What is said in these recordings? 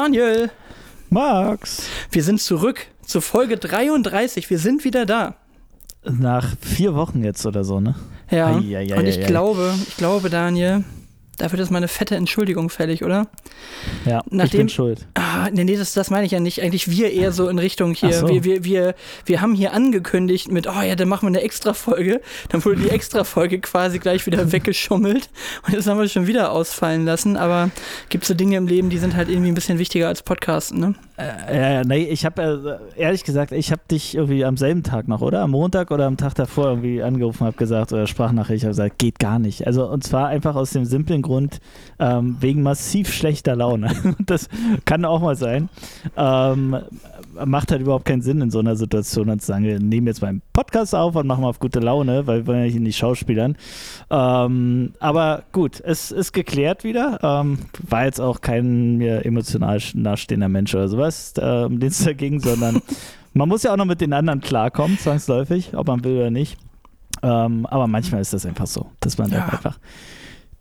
Daniel, Max. wir sind zurück zur Folge 33. Wir sind wieder da. Nach vier Wochen jetzt oder so, ne? Ja. Ei, ei, ei, Und ich glaube, ich glaube, Daniel, da wird jetzt mal eine fette Entschuldigung fällig, oder? Ja, ich Nachdem- bin schuld. Ah, nee, nee, das, das meine ich ja nicht. Eigentlich wir eher so in Richtung hier. So. Wir, wir, wir, wir haben hier angekündigt mit, oh ja, dann machen wir eine Extra-Folge. Dann wurde die Extra-Folge quasi gleich wieder weggeschummelt. Und jetzt haben wir schon wieder ausfallen lassen. Aber gibt so Dinge im Leben, die sind halt irgendwie ein bisschen wichtiger als Podcasten, ne? Äh, ja, ja, nee, ich habe äh, ehrlich gesagt, ich habe dich irgendwie am selben Tag noch, oder? Am Montag oder am Tag davor irgendwie angerufen, habe gesagt, oder Sprachnachricht, habe gesagt, geht gar nicht. Also, und zwar einfach aus dem simplen Grund, ähm, wegen massiv schlechter Laune. Das kann auch mal sein. Ähm, macht halt überhaupt keinen Sinn in so einer Situation, dann zu sagen, wir nehmen jetzt mal einen Podcast auf und machen mal auf gute Laune, weil wir wollen ja hier nicht schauspielern. Ähm, aber gut, es ist geklärt wieder. Ähm, war jetzt auch kein mir emotional nahestehender Mensch oder sowas, äh, um den es da ging, sondern man muss ja auch noch mit den anderen klarkommen, zwangsläufig, ob man will oder nicht. Ähm, aber manchmal ist das einfach so, dass man Ja. dann einfach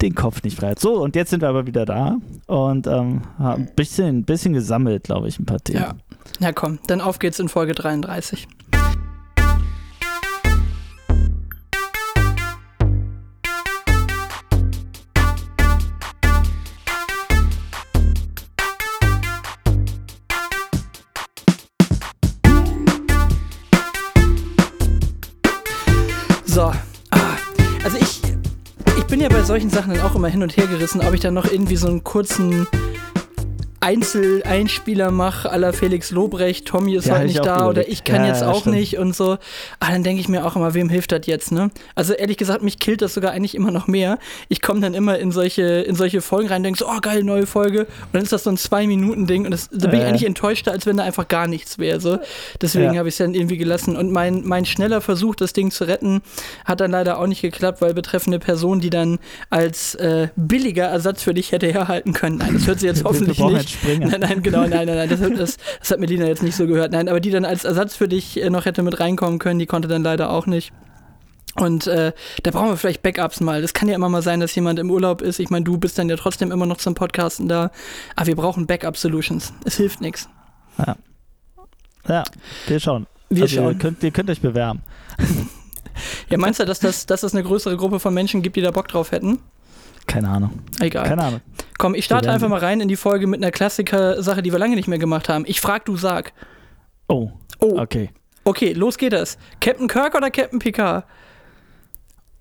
den Kopf nicht frei hat. So, und jetzt sind wir aber wieder da und ähm, haben ein bisschen, bisschen gesammelt, glaube ich, ein paar Themen. Ja. Na komm, dann auf geht's in Folge 33. ja bei solchen Sachen dann auch immer hin und her gerissen, ob ich dann noch irgendwie so einen kurzen Einzel-Einspieler mache, aller Felix Lobrecht, Tommy ist Ja, heute ich nicht da oder überlegt. ich kann Ja, jetzt auch stimmt. nicht und so. Ah, dann denke ich mir auch immer, wem hilft das jetzt, ne? Also ehrlich gesagt, mich killt das sogar eigentlich immer noch mehr. Ich komme dann immer in solche, in solche Folgen rein und denke so, oh geil, neue Folge. Und dann ist das so ein Zwei-Minuten-Ding und das, da bin ich Äh. eigentlich enttäuschter, als wenn da einfach gar nichts wäre. So. Deswegen Ja. habe ich es dann irgendwie gelassen. Und mein, mein schneller Versuch, das Ding zu retten, hat dann leider auch nicht geklappt, weil betreffende Person, die dann als äh, billiger Ersatz für dich hätte herhalten können. Nein, das hört sie jetzt hoffentlich nicht. Springer. Nein, nein, genau, nein, nein, nein. Das, das, das hat Melina jetzt nicht so gehört. Nein, aber die dann als Ersatz für dich äh, noch hätte mit reinkommen können, die konnte dann leider auch nicht. Und äh, da brauchen wir vielleicht Backups mal. Das kann ja immer mal sein, dass jemand im Urlaub ist. Ich meine, du bist dann ja trotzdem immer noch zum Podcasten da. Aber wir brauchen Backup-Solutions. Es hilft nichts. Ja, wir schauen. Wir also Ihr schauen. könnt, ihr könnt euch bewerben. Ja, meinst du, dass, das, dass es eine größere Gruppe von Menschen gibt, die da Bock drauf hätten? Keine Ahnung. Egal. Keine Ahnung. Komm, ich starte einfach mal rein in die Folge mit einer Klassiker-Sache, die wir lange nicht mehr gemacht haben. Ich frag, du sag. Oh, Oh, okay. okay, los geht es. Captain Kirk oder Captain Picard?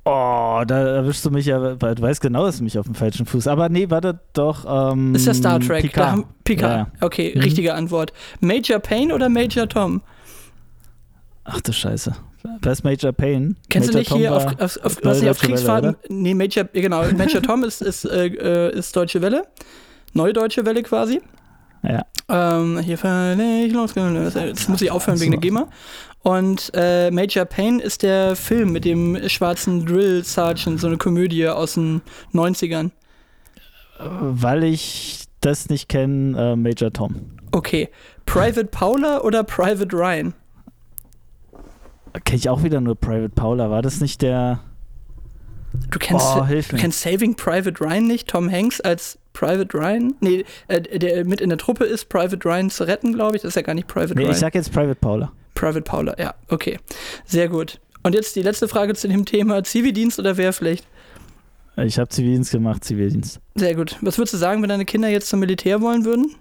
Oh, da erwischst du mich ja, weil du weißt genau, dass du mich auf dem falschen Fuß. Aber nee, warte doch. Ähm, Ist ja Star Trek. Da Picard. haben, Picard. Ja, ja. Okay, Mhm. richtige Antwort. Major Payne oder Major Tom? Ach du Scheiße. Ist Major Payne? Kennst Major du nicht hier Tom auf, war- auf, auf, Neue was auf Welle, Kriegsfahrten? oder? nee, Major, genau. Major Tom ist, ist, äh, äh, ist Deutsche Welle. Neue Deutsche Welle quasi. Ja. Ähm, hier völlig losgelöst. Jetzt muss ich aufhören wegen der GEMA. Und äh, Major Payne ist der Film mit dem schwarzen Drill Sergeant, so eine Komödie aus den 90ern. Weil ich das nicht kenne, äh, Major Tom. Okay. Private Paula oder Private Ryan? Kenne ich auch wieder nur Private Paula. War das nicht der. Du kennst, Oh, du kennst Saving Private Ryan nicht? Tom Hanks als Private Ryan? Nee, äh, der mit in der Truppe ist, Private Ryan zu retten, glaube ich. Das ist ja gar nicht Private Nee, Ryan. ich sag jetzt Private Paula. Private Paula, ja, okay. Sehr gut. Und jetzt die letzte Frage zu dem Thema: Zivildienst oder Wehrpflicht? Ich habe Zivildienst gemacht, Zivildienst. Sehr gut. Was würdest du sagen, wenn deine Kinder jetzt zum Militär wollen würden?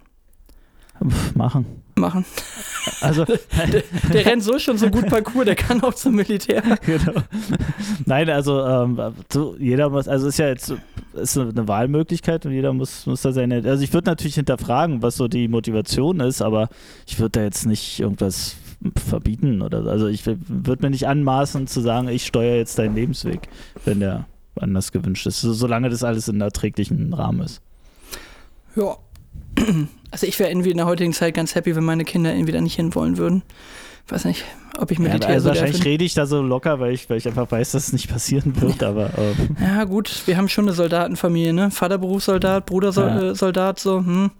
Pff, machen. Machen. Also, Der rennt so schon so gut Parcours, der kann auch zum Militär. genau. Nein, also ähm, so, jeder muss, also ist ja jetzt ist eine Wahlmöglichkeit und jeder muss, muss da seine. Also ich würde natürlich hinterfragen, was so die Motivation ist, aber ich würde da jetzt nicht irgendwas verbieten oder so. Also ich würde mir nicht anmaßen zu sagen, ich steuere jetzt deinen Lebensweg, wenn der anders gewünscht ist, so, solange das alles in erträglichen Rahmen ist. Ja. Also ich wäre irgendwie in der heutigen Zeit ganz happy, wenn meine Kinder irgendwie da nicht hinwollen würden. Weiß nicht. Ob ich Militär ja, also so wahrscheinlich finde. rede ich da so locker, weil ich, weil ich einfach weiß, dass es nicht passieren wird, aber äh, Ja, gut, wir haben schon eine Soldatenfamilie, ne? Vater Berufssoldat, Bruder Sol Ja. äh, Soldat, so, hm.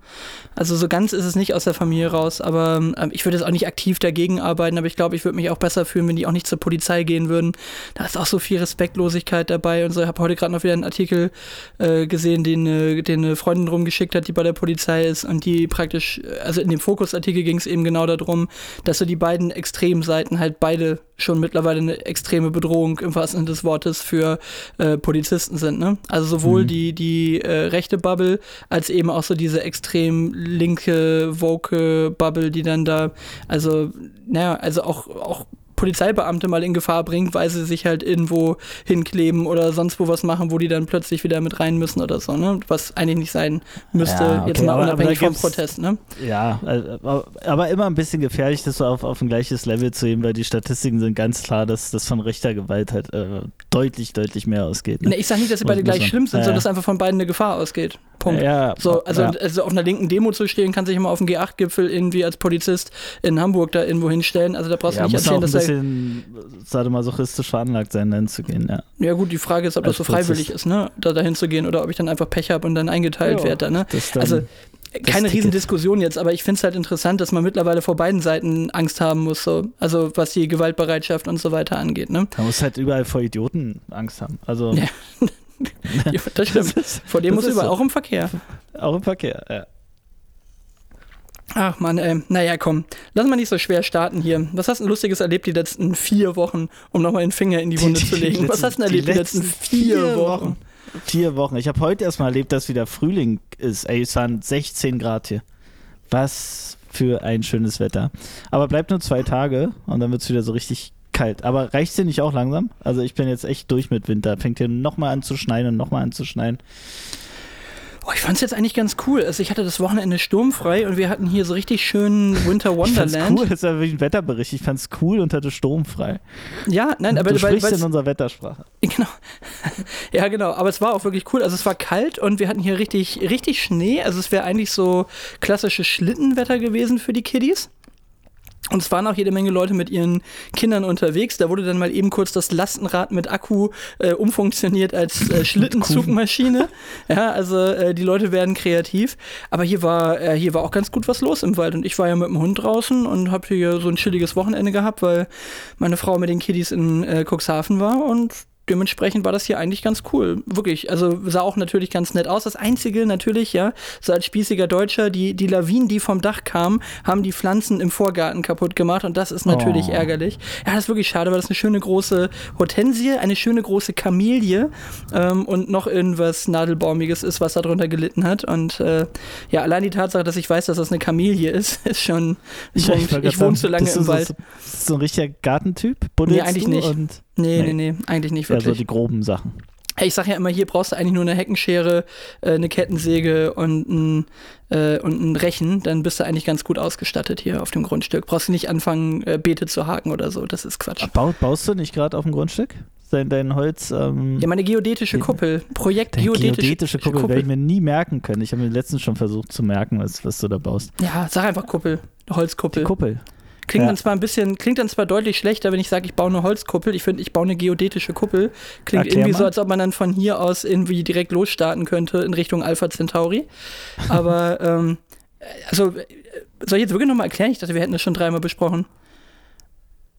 Also so ganz ist es nicht aus der Familie raus, aber ähm, ich würde jetzt auch nicht aktiv dagegen arbeiten, aber ich glaube, ich würde mich auch besser fühlen, wenn die auch nicht zur Polizei gehen würden. Da ist auch so viel Respektlosigkeit dabei und so. Ich habe heute gerade noch wieder einen Artikel äh, gesehen, den, äh, den eine Freundin rumgeschickt hat, die bei der Polizei ist und die praktisch, äh, also in dem Fokusartikel ging es eben genau darum, dass so die beiden Extremseiten halt beide schon mittlerweile eine extreme Bedrohung im wahrsten Sinne des Wortes für äh, Polizisten sind. Ne? Also sowohl Mhm. die, die äh, rechte Bubble als eben auch so diese extrem linke, woke Bubble, die dann da, also, naja, also auch, auch Polizeibeamte mal in Gefahr bringt, weil sie sich halt irgendwo hinkleben oder sonst wo was machen, wo die dann plötzlich wieder mit rein müssen oder so, ne? Was eigentlich nicht sein müsste, Ja, okay, jetzt mal aber- aber unabhängig da vom Protest, ne? ja, äh, aber- aber immer ein bisschen gefährlich, das so auf, auf ein gleiches Level zu heben, weil die Statistiken sind ganz klar, dass das von rechter Gewalt halt äh, deutlich, deutlich mehr ausgeht. Ne, Ne? ich sag nicht, dass sie beide gleich schlimm sind, Ja, sondern dass einfach von beiden eine Gefahr ausgeht. Punkt. Ja, So, also, ja. also auf einer linken Demo zu stehen, kann sich immer auf dem G8-Gipfel irgendwie als Polizist in Hamburg da irgendwo hinstellen. Also da brauchst du ja, nicht erzählen, ein dass er. bisschen sadomasochistisch veranlagt sein, dann zu gehen, ja. Ja gut, die Frage ist, ob das als so freiwillig Polizist. ist, ne? Da dahin zu gehen oder ob ich dann einfach Pech habe und dann eingeteilt Ja, werde, ne? Das dann, Also keine Ticket. Riesendiskussion jetzt, aber ich finde es halt interessant, dass man mittlerweile vor beiden Seiten Angst haben muss, so. Also was die Gewaltbereitschaft und so weiter angeht, ne? man muss halt überall vor Idioten Angst haben. Also Ja. Ja, das stimmt. ist- Vor dem das muss überall so. auch im Verkehr. auch im Verkehr, ja. Ach man, ey. Naja, komm. Lass mal nicht so schwer starten hier. Was hast du denn Lustiges erlebt die letzten vier Wochen, um nochmal den Finger in die Wunde Die- zu die legen? Was letzten- hast du denn erlebt die letzten, vier Wochen? Vier Wochen. Ich habe heute erstmal erlebt, dass wieder Frühling ist. Ey, es waren 16 Grad hier. Was für ein schönes Wetter. Aber bleibt nur zwei Tage und dann wird es wieder so richtig kalt. Aber reicht dir nicht auch langsam? Also ich bin jetzt echt durch mit Winter. Fängt hier nochmal an zu schneien und nochmal an zu schneien. Oh, ich fand's jetzt eigentlich ganz cool. Also ich hatte das Wochenende sturmfrei und wir hatten hier so richtig schönen Winter Ich fand's Wonderland. cool, das ist ja wie ein Wetterbericht. Ich fand's cool und hatte sturmfrei. Ja, nein, aber du weil, sprichst in unserer Wettersprache. Genau. ja, genau. Aber es war auch wirklich cool. Also es war kalt und wir hatten hier richtig, richtig Schnee. Also es wäre eigentlich so klassisches Schlittenwetter gewesen für die Kiddies. Und es waren auch jede Menge Leute mit ihren Kindern unterwegs. Da wurde dann mal eben kurz das Lastenrad mit Akku äh, umfunktioniert als äh, Schlittenzugmaschine. ja, also äh, die Leute werden kreativ. Aber hier war, äh, hier war auch ganz gut was los im Wald. Und ich war ja mit dem Hund draußen und habe hier so ein chilliges Wochenende gehabt, weil meine Frau mit den Kiddies in äh, Cuxhaven war. Und dementsprechend war das hier eigentlich ganz cool. Wirklich. Also sah auch natürlich ganz nett aus. Das Einzige natürlich, ja, so als spießiger Deutscher, die, die Lawinen, die vom Dach kamen, haben die Pflanzen im Vorgarten kaputt gemacht und das ist natürlich Oh. ärgerlich. Ja, das ist wirklich schade, weil das eine schöne große Hortensie, eine schöne große Kamelie ähm, und noch irgendwas Nadelbaumiges ist, was darunter gelitten hat. Und äh, ja, allein die Tatsache, dass ich weiß, dass das eine Kamelie ist, ist schon wollte Ich, grad wohne zu lange im Wald. So, so ein richtiger Gartentyp? Buddelst Nee, eigentlich nicht. Nee, nee, Nee. nee, eigentlich nicht wirklich. so die groben Sachen. Ich sag ja immer, hier brauchst du eigentlich nur eine Heckenschere, äh, eine Kettensäge und ein, äh, und ein Rechen, dann bist du eigentlich ganz gut ausgestattet hier auf dem Grundstück. Brauchst du nicht anfangen, äh, Beete zu haken oder so, das ist Quatsch. Bau, baust du nicht gerade auf dem Grundstück? Dein, dein Holz. Ähm, Ja, meine geodätische Kuppel, Projekt geodätische, geodätische Kuppel, werde ich mir nie merken können. Ich habe mir letztens schon versucht zu merken, was, was du da baust. Ja, sag einfach Kuppel, Holzkuppel. Die Kuppel. Klingt Ja. dann zwar ein bisschen, klingt dann zwar deutlich schlechter, wenn ich sage, ich baue eine Holzkuppel. Ich finde, ich baue eine geodätische Kuppel. Klingt Erklär irgendwie so, mal. als ob man dann von hier aus irgendwie direkt losstarten könnte in Richtung Alpha Centauri. Aber, ähm, also, soll ich jetzt wirklich nochmal erklären? Ich dachte, wir hätten das schon dreimal besprochen.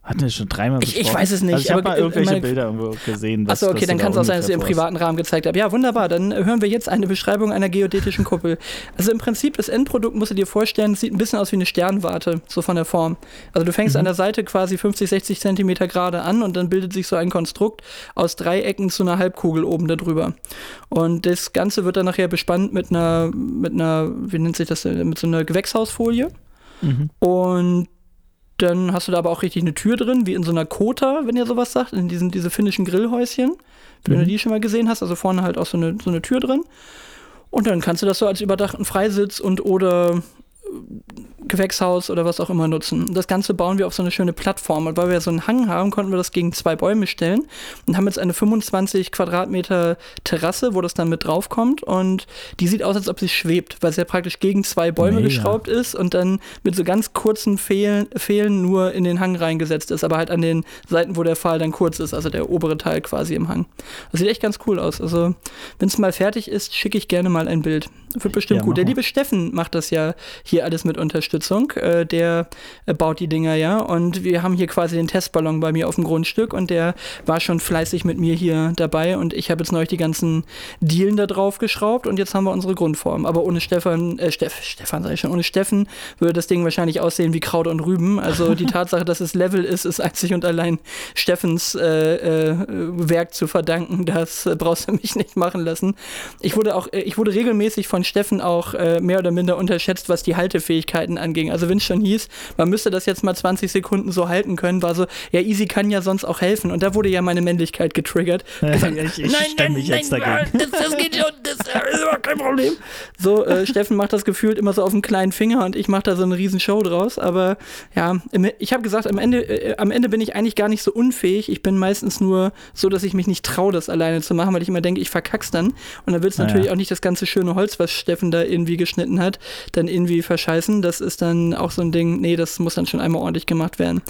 Hatten wir schon dreimal Ich- ich besprochen. weiß es nicht, Also ich habe aber mal ge- irgendwelche meine- Bilder irgendwo gesehen. Achso, okay, dann kann es auch sein, dass ihr im privaten Rahmen gezeigt habt. Ja, wunderbar, dann hören wir jetzt eine Beschreibung einer geodätischen Kuppel. Also im Prinzip, das Endprodukt musst du dir vorstellen, sieht ein bisschen aus wie eine Sternwarte, so von der Form. Also du fängst Mhm. an der Seite quasi 50, 60 Zentimeter gerade an und dann bildet sich so ein Konstrukt aus Dreiecken zu einer Halbkugel oben darüber. Und das Ganze wird dann nachher bespannt mit einer, mit einer, wie nennt sich das, mit so einer Gewächshausfolie. Mhm. Und dann hast du da aber auch richtig eine Tür drin, wie in so einer Kota, wenn ihr sowas sagt, in diesen diese finnischen Grillhäuschen. Wenn du Mhm. die schon mal gesehen hast, also vorne halt auch so eine, so eine Tür drin. Und dann kannst du das so als überdachten Freisitz und oder Gewächshaus oder was auch immer nutzen. Das Ganze bauen wir auf so eine schöne Plattform. Und weil wir so einen Hang haben, konnten wir das gegen zwei Bäume stellen und haben jetzt eine 25 Quadratmeter Terrasse, wo das dann mit draufkommt. Und die sieht aus, als ob sie schwebt, weil sie ja praktisch gegen zwei Bäume Mega. geschraubt ist und dann mit so ganz kurzen Fehlen, Fehlen nur in den Hang reingesetzt ist, aber halt an den Seiten, wo der Pfahl dann kurz ist, also der obere Teil quasi im Hang. Das sieht echt ganz cool aus. Also, wenn es mal fertig ist, schicke ich gerne mal ein Bild. Wird bestimmt ja, gut. Der liebe Steffen macht das ja hier alles mit Unterstützung. Äh, der äh, baut die Dinger ja. Und wir haben hier quasi den Testballon bei mir auf dem Grundstück und der war schon fleißig mit mir hier dabei. Und ich habe jetzt neulich die ganzen Dielen da drauf geschraubt und jetzt haben wir unsere Grundform. Aber ohne Stefan, äh, Steff, Stefan sag ich schon, ohne Steffen würde das Ding wahrscheinlich aussehen wie Kraut und Rüben. Also die Tatsache, dass es Level ist, ist einzig und allein Steffens äh, äh, Werk zu verdanken. Das äh, brauchst du mich nicht machen lassen. Ich wurde auch, ich wurde regelmäßig von Steffen auch äh, mehr oder minder unterschätzt, was die Haltefähigkeiten anging. Also wenn es schon hieß, man müsste das jetzt mal 20 Sekunden so halten können, war so, ja, Easy kann ja sonst auch helfen. Und da wurde ja meine Männlichkeit getriggert. Gesagt, ich, ich nein, nein, mich nein, jetzt dagegen. Das, das geht schon, das ist überhaupt kein Problem. So, äh, Steffen macht das gefühlt immer so auf dem kleinen Finger und ich mache da so eine riesen Show draus. Aber ja, ich habe gesagt, am Ende, äh, am Ende bin ich eigentlich gar nicht so unfähig. Ich bin meistens nur so, dass ich mich nicht traue, das alleine zu machen, weil ich immer denke, ich verkack's dann. Und dann wird es natürlich ja. auch nicht das ganze schöne Holz, was Steffen da irgendwie geschnitten hat, dann irgendwie verscheißen. Das ist dann auch so ein Ding, nee, das muss dann schon einmal ordentlich gemacht werden.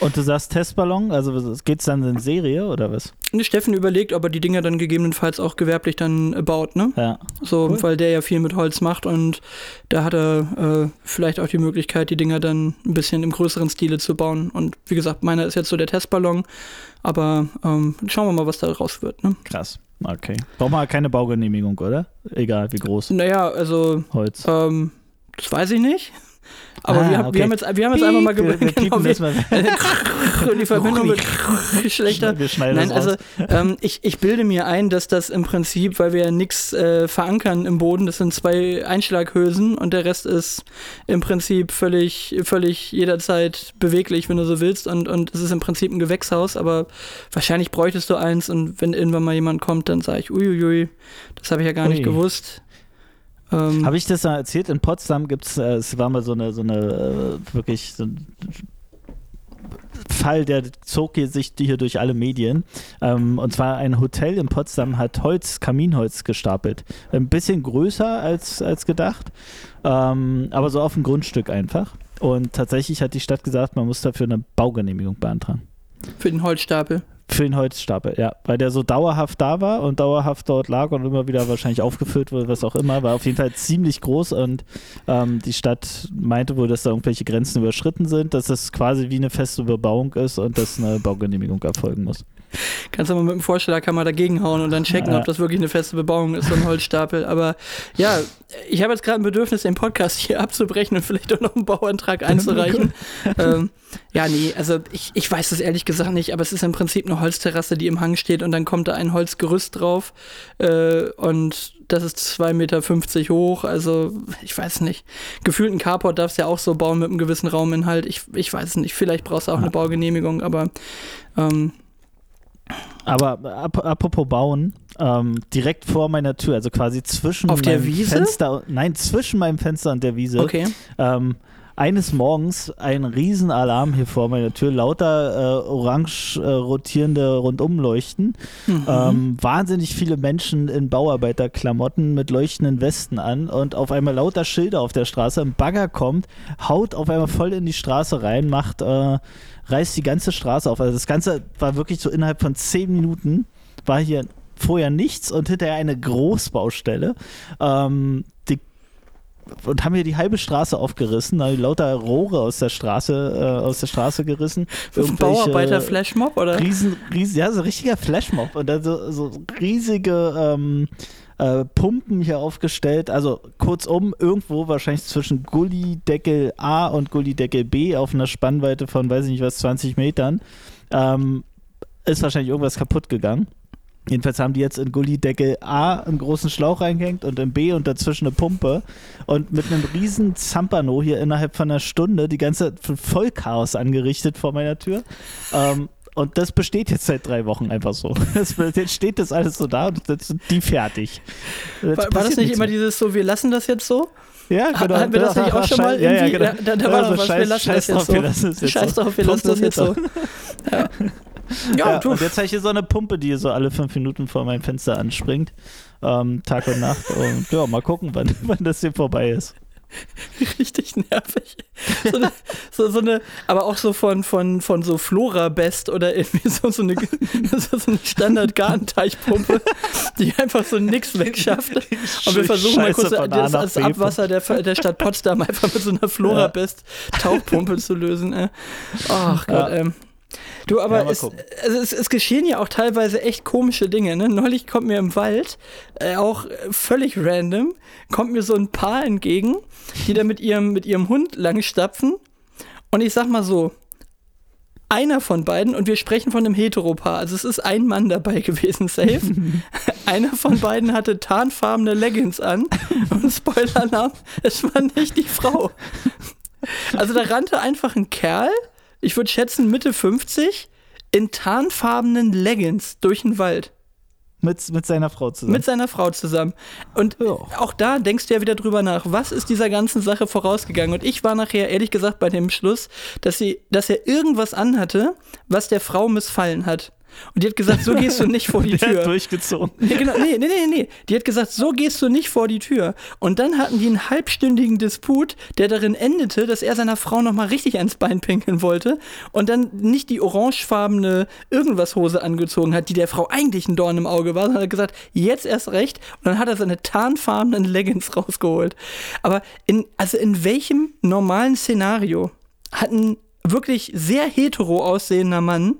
Und du sagst Testballon, also geht es dann in Serie oder was? Steffen überlegt, ob er die Dinger dann gegebenenfalls auch gewerblich dann baut, ne? Ja. So, cool. weil der ja viel mit Holz macht und da hat er äh, vielleicht auch die Möglichkeit, die Dinger dann ein bisschen im größeren Stile zu bauen. Und wie gesagt, meiner ist jetzt so der Testballon, aber ähm, schauen wir mal, was da raus wird, ne? Krass. Okay. Braucht man keine Baugenehmigung, oder? Egal wie groß. Naja, also. Holz. Ähm, das weiß ich nicht. Aber ah, wir, haben, okay. wir, haben jetzt, wir haben jetzt einfach mal wir, wir genau, wir, die Verbindung wird schlechter. Nein, also ähm, ich, ich bilde mir ein, dass das im Prinzip, weil wir ja nichts äh, verankern im Boden, das sind zwei Einschlaghülsen und der Rest ist im Prinzip völlig, völlig jederzeit beweglich, wenn du so willst. Und, und es ist im Prinzip ein Gewächshaus, aber wahrscheinlich bräuchtest du eins und wenn irgendwann mal jemand kommt, dann sage ich, uiuiui, das habe ich ja gar Ui. nicht gewusst. Ähm, Habe ich das mal erzählt? In Potsdam gibt es, äh, es war mal so eine, so eine äh, wirklich so ein Fall, der zog sich hier durch alle Medien. Ähm, und zwar ein Hotel in Potsdam hat Holz, Kaminholz gestapelt. Ein bisschen größer als, als gedacht, ähm, aber so auf dem Grundstück einfach. Und tatsächlich hat die Stadt gesagt, man muss dafür eine Baugenehmigung beantragen. Für den Holzstapel? Für den Holzstapel, ja. Weil der so dauerhaft da war und dauerhaft dort lag und immer wieder wahrscheinlich aufgefüllt wurde, was auch immer. War auf jeden Fall ziemlich groß und ähm, die Stadt meinte wohl, dass da irgendwelche Grenzen überschritten sind, dass es quasi wie eine feste Bebauung ist und dass eine Baugenehmigung erfolgen muss. Kannst du mal mit dem Vorstellerkammer dagegen hauen und dann checken, ja. ob das wirklich eine feste Bebauung ist, so ein Holzstapel. Aber ja, ich habe jetzt gerade ein Bedürfnis, den Podcast hier abzubrechen und vielleicht auch noch einen Bauantrag einzureichen. ähm, ja, nee, also ich, ich weiß es ehrlich gesagt nicht, aber es ist im Prinzip eine Holzterrasse, die im Hang steht und dann kommt da ein Holzgerüst drauf äh, und das ist 2,50 Meter hoch, also ich weiß nicht. Gefühlt ein Carport darfst du ja auch so bauen mit einem gewissen Rauminhalt. Ich, ich weiß es nicht, vielleicht brauchst du auch eine Baugenehmigung, aber ähm, aber ap apropos Bauen, ähm, direkt vor meiner Tür, also quasi zwischen Auf meinem Fenster, nein, zwischen meinem Fenster und der Wiese. Okay. Ähm, eines Morgens ein Riesenalarm hier vor meiner Tür, lauter äh, orange äh, rotierende Rundumleuchten, mhm. ähm, wahnsinnig viele Menschen in Bauarbeiterklamotten mit leuchtenden Westen an und auf einmal lauter Schilder auf der Straße, ein Bagger kommt, haut auf einmal voll in die Straße rein, macht äh, reißt die ganze Straße auf. Also das Ganze war wirklich so innerhalb von zehn Minuten war hier vorher nichts und hinterher eine Großbaustelle. Ähm, die, und haben hier die halbe Straße aufgerissen, haben lauter Rohre aus der Straße, äh, aus der Straße gerissen. Bauarbeiter-Flashmob, oder? Riesen, riesen, ja, so ein richtiger Flashmob. Und dann so, so riesige ähm, äh, Pumpen hier aufgestellt. Also kurzum, irgendwo wahrscheinlich zwischen Gullideckel A und Gullideckel B auf einer Spannweite von, weiß ich nicht was, 20 Metern, ähm, ist wahrscheinlich irgendwas kaputt gegangen. Jedenfalls haben die jetzt in Gullideckel A einen großen Schlauch reingehängt und in B und dazwischen eine Pumpe. Und mit einem riesen Zampano hier innerhalb von einer Stunde die ganze Vollchaos angerichtet vor meiner Tür. Ähm, und das besteht jetzt seit drei Wochen einfach so. Das, jetzt steht das alles so da und jetzt sind die fertig. War, war, das nicht immer dieses so, wir lassen das jetzt so? Ja, genau. Hatten wir das nicht auch schon mal? Ja, ja, genau. Da, da war Also noch was, wir scheiß- lassen scheiß das jetzt so. wir lassen Scheiß so. drauf, wir lassen das jetzt so. Ja, Ja, ja, und jetzt habe ich hier so eine Pumpe, die so alle fünf Minuten vor mein Fenster anspringt. Ähm, Tag und Nacht. Und ja, mal gucken, wann, wann das hier vorbei ist. richtig nervig. So eine, so, so eine, aber auch so von, von, von so Flora Best oder irgendwie so, so eine, so eine Standard-Gartenteichpumpe, die einfach so nix wegschafft. Und wir versuchen mal kurz das, das. Abwasser der, der Stadt Potsdam einfach mit so einer Flora. Best Tauchpumpe zu lösen. Ey. Ach Gott, Ja. ähm. Du, aber Ja, es, also es, es geschehen ja auch teilweise echt komische Dinge. Ne? Neulich kommt mir im Wald, äh, auch völlig random, kommt mir so ein Paar entgegen, die da mit ihrem, mit ihrem Hund langstapfen. Und ich sag mal so, einer von beiden, und wir sprechen von einem Heteropaar, also es ist ein Mann dabei gewesen, safe. einer von beiden hatte tarnfarbene Leggings an. Und Spoiler-Alarm, es war nicht die Frau. Also da rannte einfach ein Kerl, ich würde schätzen Mitte 50, in tarnfarbenen Leggings durch den Wald. Mit, mit seiner Frau zusammen. Mit seiner Frau zusammen. Und Ja. auch da denkst du ja wieder drüber nach, was ist dieser ganzen Sache vorausgegangen? Und ich war nachher ehrlich gesagt bei dem Schluss, dass, sie, dass er irgendwas anhatte, was der Frau missfallen hat. Und die hat gesagt, so gehst du nicht vor die Der hat Tür. durchgezogen. Nee, genau, nee, nee, nee, nee. Die hat gesagt, so gehst du nicht vor die Tür. Und dann hatten die einen halbstündigen Disput, der darin endete, dass er seiner Frau nochmal richtig ans Bein pinkeln wollte und dann nicht die orangefarbene irgendwas Hose angezogen hat, die der Frau eigentlich ein Dorn im Auge war, sondern hat gesagt, jetzt erst recht. Und dann hat er seine tarnfarbenen Leggings rausgeholt. Aber in, also in welchem normalen Szenario hat ein wirklich sehr hetero aussehender Mann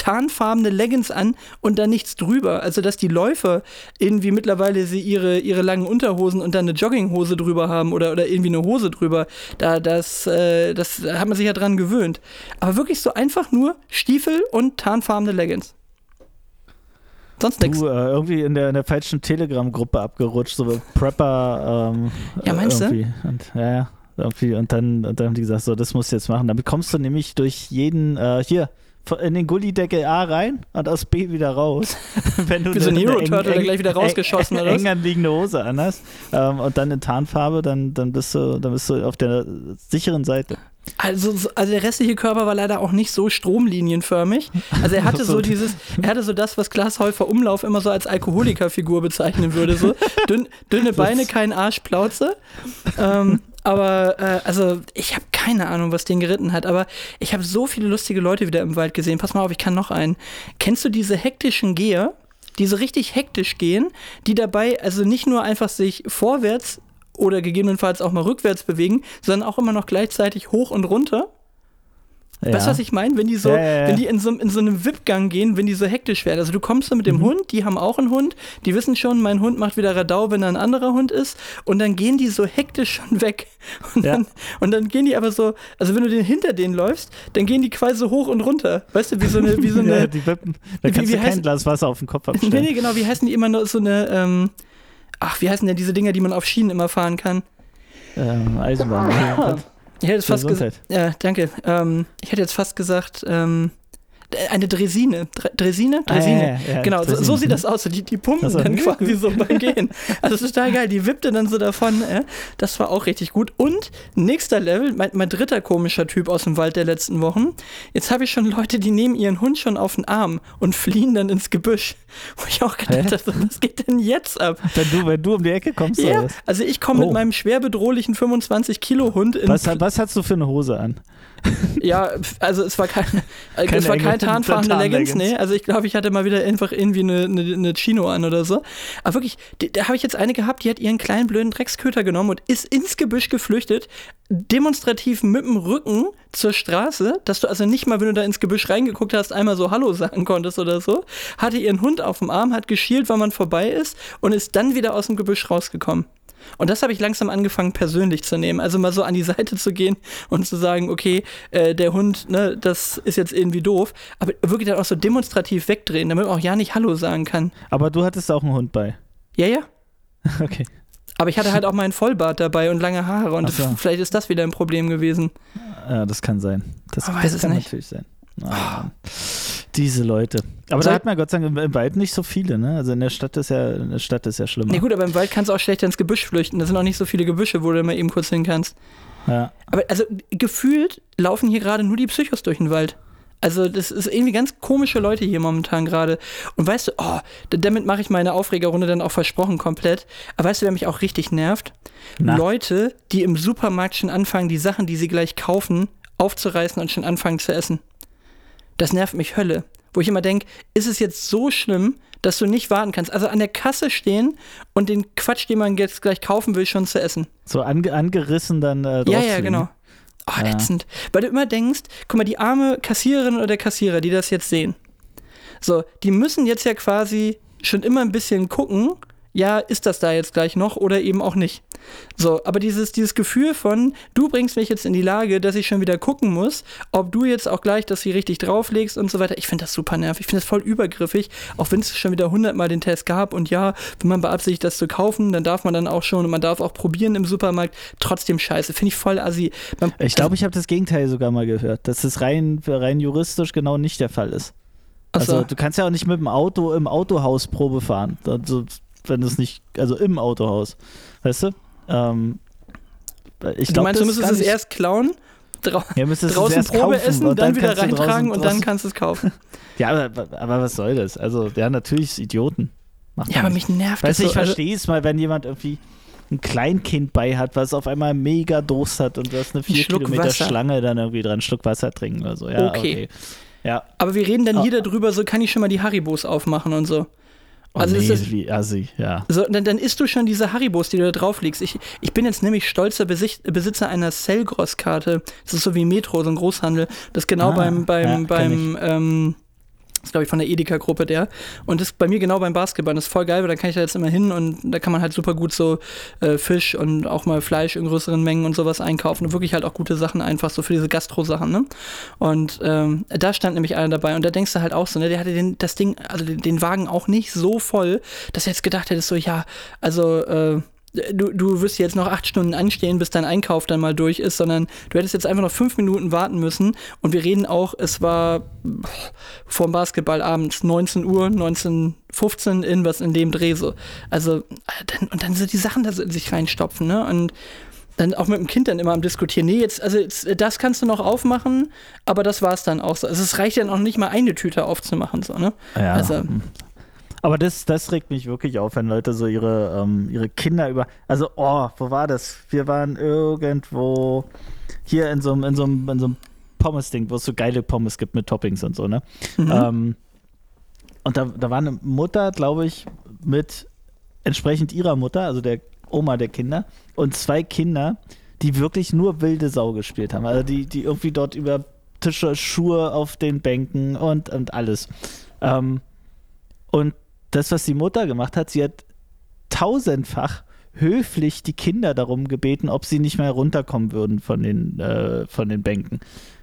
tarnfarbene Leggings an und da nichts drüber. Also, dass die Läufer irgendwie mittlerweile sie ihre, ihre langen Unterhosen und dann eine Jogginghose drüber haben oder, oder irgendwie eine Hose drüber. Da, das, äh, das hat man sich ja dran gewöhnt. Aber wirklich so einfach nur Stiefel und tarnfarbene Leggings. Sonst nichts. Du, äh, irgendwie in der, in der falschen Telegram-Gruppe abgerutscht, so Prepper. Ähm, Ja, meinst du? irgendwie. Und, ja, ja. Irgendwie. Und dann, und dann haben die gesagt, so, das musst du jetzt machen. Damit kommst du nämlich durch jeden, äh, hier, in den Gullideckel A rein und aus B wieder raus. Wenn du Wie so ein Hero Turtle, der gleich wieder rausgeschossen, eng, eng anliegende Hose anhast ähm, und dann in Tarnfarbe, dann, dann, bist du, dann bist du auf der sicheren Seite. Also, so- also der restliche Körper war leider auch nicht so stromlinienförmig. Also er hatte so dieses, er hatte so das, was Klaas Häufer Umlauf immer so als Alkoholikerfigur bezeichnen würde. So dünn, dünne Beine, kein Arsch, Plauze. Ähm, aber äh, also ich habe keine Ahnung, was den geritten hat. Aber ich habe so viele lustige Leute wieder im Wald gesehen. Pass mal auf, ich kann noch einen. Kennst du diese hektischen Geher? Die so richtig hektisch gehen, die dabei also nicht nur einfach sich vorwärts oder gegebenenfalls auch mal rückwärts bewegen, sondern auch immer noch gleichzeitig hoch und runter. Ja. Weißt du, was ich meine? Wenn die so, Ja, ja, ja. wenn die in so, in so einem Wippgang gehen, wenn die so hektisch werden. Also du kommst so mit dem Mhm. Hund, die haben auch einen Hund, die wissen schon, mein Hund macht wieder Radau, wenn da ein anderer Hund ist. Und dann gehen die so hektisch schon weg. Und, Ja. dann, und dann gehen die aber so, also wenn du den hinter denen läufst, dann gehen die quasi so hoch und runter. Weißt du, wie so eine, wie so ja, eine. die Wippen. Da wie- kannst wie du kein heißt- Glas Wasser auf den Kopf nee, abstellen. nee, genau, wie heißen die immer noch so eine, ähm, ach, wie heißen denn diese Dinger, die man auf Schienen immer fahren kann? Ähm, Eisenbahn. Ich hätte jetzt fast gesagt. Ja, danke. Ähm, ich hätte jetzt fast gesagt, ähm, eine Dresine. Dre Dresine? Dresine. Ah, ja, ja, genau, so, Dresine. so sieht das aus. So, Die, die pumpen Also- dann quasi so beim Gehen. Also das ist total geil. Die wippte dann so davon. Äh. Das war auch richtig gut. Und nächster Level, mein, mein dritter komischer Typ aus dem Wald der letzten Wochen. Jetzt habe ich schon Leute, die nehmen ihren Hund schon auf den Arm und fliehen dann ins Gebüsch. Wo ich auch gedacht habe, was geht denn jetzt ab? Wenn du, wenn du um die Ecke kommst, Ja, was? also ich komme Oh. mit meinem schwer bedrohlichen 25 Kilo Hund in Was, was hast du für eine Hose an? Ja, also es war kein, äh, Keine es war enge kein tarnfarbene Leggings, nee. Also ich glaube, ich hatte mal wieder einfach irgendwie eine, eine, eine Chino an oder so. Aber wirklich, die, da habe ich jetzt eine gehabt, die hat ihren kleinen blöden Drecksköter genommen und ist ins Gebüsch geflüchtet, demonstrativ mit dem Rücken zur Straße, dass du also nicht mal, wenn du da ins Gebüsch reingeguckt hast, einmal so Hallo sagen konntest oder so, hatte ihren Hund auf dem Arm, hat geschielt, wann man vorbei ist und ist dann wieder aus dem Gebüsch rausgekommen. Und das habe ich langsam angefangen persönlich zu nehmen. Also mal so an die Seite zu gehen und zu sagen, okay, äh, der Hund, ne, das ist jetzt irgendwie doof. Aber wirklich dann auch so demonstrativ wegdrehen, damit man auch ja nicht Hallo sagen kann. Aber du hattest auch einen Hund bei. Ja, ja. Okay. Aber ich hatte halt auch meinen Vollbart dabei und lange Haare und so. vielleicht ist das wieder ein Problem gewesen. Ja, das kann sein. Das, Man das kann nicht. natürlich sein. Mann. Diese Leute. Aber Soll- da hat man Gott sei Dank im, Wald nicht so viele, ne? Also in der Stadt ist ja, in der Stadt ist ja schlimmer. Nee, gut, aber im Wald kannst du auch schlechter ins Gebüsch flüchten. Da sind auch nicht so viele Gebüsche, wo du mal eben kurz hin kannst. Ja. Aber also gefühlt laufen hier gerade nur die Psychos durch den Wald. Also das ist irgendwie ganz komische Leute hier momentan gerade. Und weißt du, oh, damit mache ich meine Aufregerrunde dann auch versprochen komplett. Aber weißt du, wer mich auch richtig nervt? Na. Leute, die im Supermarkt schon anfangen, die Sachen, die sie gleich kaufen, aufzureißen und schon anfangen zu essen. Das nervt mich Hölle. Wo ich immer denke, ist es jetzt so schlimm, dass du nicht warten kannst? Also an der Kasse stehen und den Quatsch, den man jetzt gleich kaufen will, schon zu essen. So ange, angerissen dann äh, Ja, ja, genau. Oh, Ja. ätzend. Weil du immer denkst, guck mal, die arme Kassiererin oder der Kassierer, die das jetzt sehen, so, die müssen jetzt ja quasi schon immer ein bisschen gucken, ja, ist das da jetzt gleich noch oder eben auch nicht. So, aber dieses, dieses Gefühl von, du bringst mich jetzt in die Lage, dass ich schon wieder gucken muss, ob du jetzt auch gleich das hier richtig drauflegst und so weiter. Ich finde das super nervig. Ich finde das voll übergriffig, auch wenn es schon wieder hundertmal den Test gab und ja, wenn man beabsichtigt, das zu kaufen, dann darf man dann auch schon und man darf auch probieren im Supermarkt. Trotzdem scheiße. Finde ich voll assi. Man, Ich glaube, ich habe das Gegenteil sogar mal gehört, dass es rein, rein juristisch genau nicht der Fall ist. also, Also du kannst ja auch nicht mit dem Auto im Autohaus Probe fahren. Also, wenn es nicht, also im Autohaus. Weißt du? Ähm, ich du glaub, meinst, du das ist müsstest es erst klauen, drau ja, draußen Probe kaufen essen, und dann, wieder du draußen- reintragen und dann kannst du es kaufen. Ja, aber, aber was soll das? Also, ja, natürlich ist Idioten. Macht Ja, aber mich nervt Weißt du, das ich so. Also, verstehe es mal, wenn jemand irgendwie ein Kleinkind bei hat, was auf einmal mega Durst hat und du hast eine 4 Schluck Kilometer Wasser. Schlange dann irgendwie dran, einen Schluck Wasser trinken oder so. Ja, Okay. okay. Ja. aber wir reden dann Oh. hier darüber, so kann ich schon mal die Haribos aufmachen und so. Oh, Also nee, ist das- wie assi, ja. So, dann, dann isst du schon diese Haribos, die du da drauflegst. Ich, ich bin jetzt nämlich stolzer Besicht, Besitzer einer Cellgross-Karte. Das ist so wie Metro, so ein Großhandel. Das genau Ah, beim, beim, ja, beim, ähm, ist glaube ich von der Edeka-Gruppe der. Und das ist bei mir genau beim Basketball. Das ist voll geil, weil da kann ich da jetzt immer hin und da kann man halt super gut so äh, Fisch und auch mal Fleisch in größeren Mengen und sowas einkaufen. Und wirklich halt auch gute Sachen einfach so für diese Gastro-Sachen, ne? Und ähm, da stand nämlich einer dabei und da denkst du halt auch so, ne, der hatte den, das Ding, also den, den Wagen auch nicht so voll, dass er jetzt gedacht hätte, so, ja, also, äh, Du, du wirst jetzt noch acht Stunden anstehen, bis dein Einkauf dann mal durch ist, sondern du hättest jetzt einfach noch fünf Minuten warten müssen. Und wir reden auch, es war pff, vor dem Basketball abends 19 Uhr, 19.15 in was in dem Dreh so. Also, äh, dann, und dann so die Sachen da so in sich reinstopfen, ne? Und dann auch mit dem Kind dann immer am Diskutieren. Nee, jetzt, also jetzt, das kannst du noch aufmachen, aber das war's dann auch so. Also es reicht ja noch nicht mal eine Tüte aufzumachen, so, ne? Ja. Also- hm. Aber das, das regt mich wirklich auf, wenn Leute so ihre, ähm, ihre Kinder über. Also, oh, wo war das? Wir waren irgendwo hier in so einem, in so einem, in so einem Pommes-Ding, wo es so geile Pommes gibt mit Toppings und so, ne? Mhm. Ähm, und da, da war eine Mutter, glaube ich, mit entsprechend ihrer Mutter, also der Oma der Kinder, und zwei Kinder, die wirklich nur wilde Sau gespielt haben. Also die, die irgendwie dort über Tische, Schuhe auf den Bänken und, und alles. Ähm, und das, was die Mutter gemacht hat, sie hat tausendfach höflich die Kinder darum gebeten, ob sie nicht mal runterkommen würden von den, äh, von den Bänken.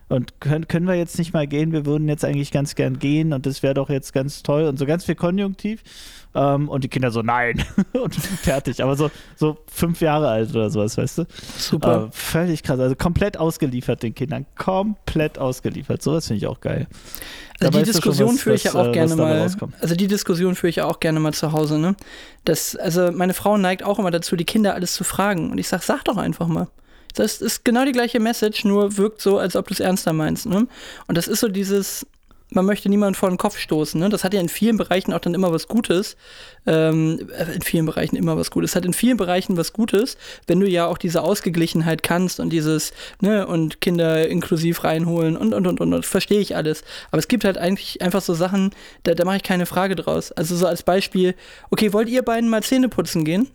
Und können, können wir jetzt nicht mal gehen? Wir würden jetzt eigentlich ganz gern gehen und das wäre doch jetzt ganz toll und so ganz viel Konjunktiv. Ähm, und die Kinder so, nein. und fertig. Aber so, so fünf Jahre alt oder sowas, weißt du? Super. Äh, völlig krass. Also komplett ausgeliefert den Kindern. Komplett ausgeliefert. Sowas finde ich auch geil. Also Da die Diskussion was- führe ich ja auch äh, gerne dabei mal. Also die Diskussion führe ich ja auch gerne mal zu Hause, ne? Das, also meine Frau neigt auch immer dazu, die Kinder alles zu fragen. Und ich sag, sag doch einfach mal. Das ist genau die gleiche Message, nur wirkt so, als ob du es ernster meinst, ne? Und das ist so dieses, man möchte niemanden vor den Kopf stoßen, ne? Das hat ja in vielen Bereichen auch dann immer was Gutes. Ähm, äh, in vielen Bereichen immer was Gutes. Es hat in vielen Bereichen was Gutes, wenn du ja auch diese Ausgeglichenheit kannst und dieses, ne, und Kinder inklusiv reinholen und, und, und, und, und verstehe ich alles. Aber es gibt halt eigentlich einfach so Sachen, da, da mache ich keine Frage draus. Also so als Beispiel, okay, wollt ihr beiden mal Zähne putzen gehen?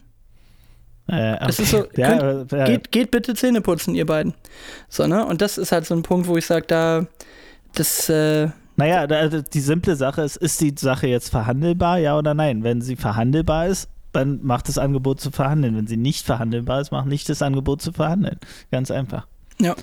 Äh, Es ist so, ja, könnt- ja, Geht, geht bitte Zähne putzen, ihr beiden. So, ne? Und das ist halt so ein Punkt, wo ich sage, da, das, äh, Naja, da- also die simple Sache ist, ist die Sache jetzt verhandelbar, ja oder nein? Wenn sie verhandelbar ist, dann macht das Angebot zu verhandeln. Wenn sie nicht verhandelbar ist, macht nicht das Angebot zu verhandeln. Ganz einfach. ja.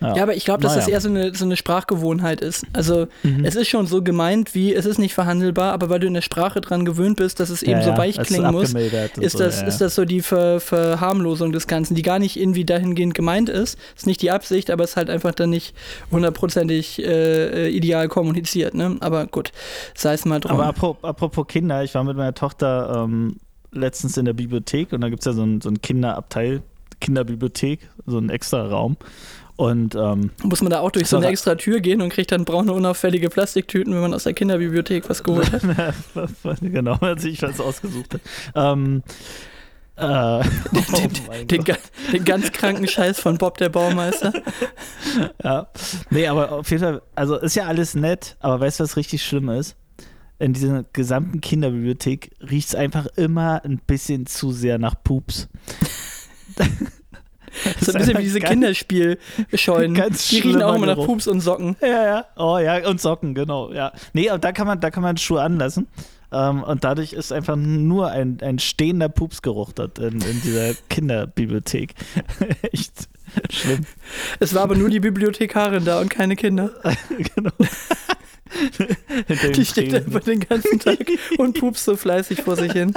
Ja, aber ich glaube, dass Naja. das eher so eine, so eine Sprachgewohnheit ist. Also Mhm. es ist schon so gemeint, wie es ist nicht verhandelbar, aber weil du in der Sprache dran gewöhnt bist, dass es eben Ja, so ja, weich klingen muss, ist so, das, ja, ja. ist das so die Ver Verharmlosung des Ganzen, die gar nicht irgendwie dahingehend gemeint ist. Ist nicht die Absicht, aber es ist halt einfach dann nicht hundertprozentig äh, äh, ideal kommuniziert. Ne? Aber gut, sei es mal drum. Aber apropos, Kinder, ich war mit meiner Tochter ähm, letztens in der Bibliothek und da gibt es ja so einen so einen Kinderabteil, Kinderbibliothek, so einen extra Raum. Und ähm, Muss man da auch durch so eine extra Tür gehen und kriegt dann braune, unauffällige Plastiktüten, wenn man aus der Kinderbibliothek was geholt hat. genau, als ich was ausgesucht habe. Ähm, äh, oh Den, ga- den ganz kranken Scheiß von Bob der Baumeister. Ja. Nee, aber auf jeden Fall, also ist ja alles nett, aber weißt du, was richtig schlimm ist? In dieser gesamten Kinderbibliothek riecht es einfach immer ein bisschen zu sehr nach Pups. So ein bisschen wie diese Kinderspielscheunen. ganz Die riechen auch immer nach. Pups und Socken. Ja, ja. Oh ja, und Socken, genau. Ja. Nee, aber da kann man, da kann man Schuhe anlassen. Ähm, und dadurch ist einfach nur ein, ein stehender Pupsgeruch dort in, in dieser Kinderbibliothek. Echt schlimm. Es war aber nur die Bibliothekarin da und keine Kinder. genau. Die steht einfach den ganzen Tag und pupst so fleißig vor sich hin.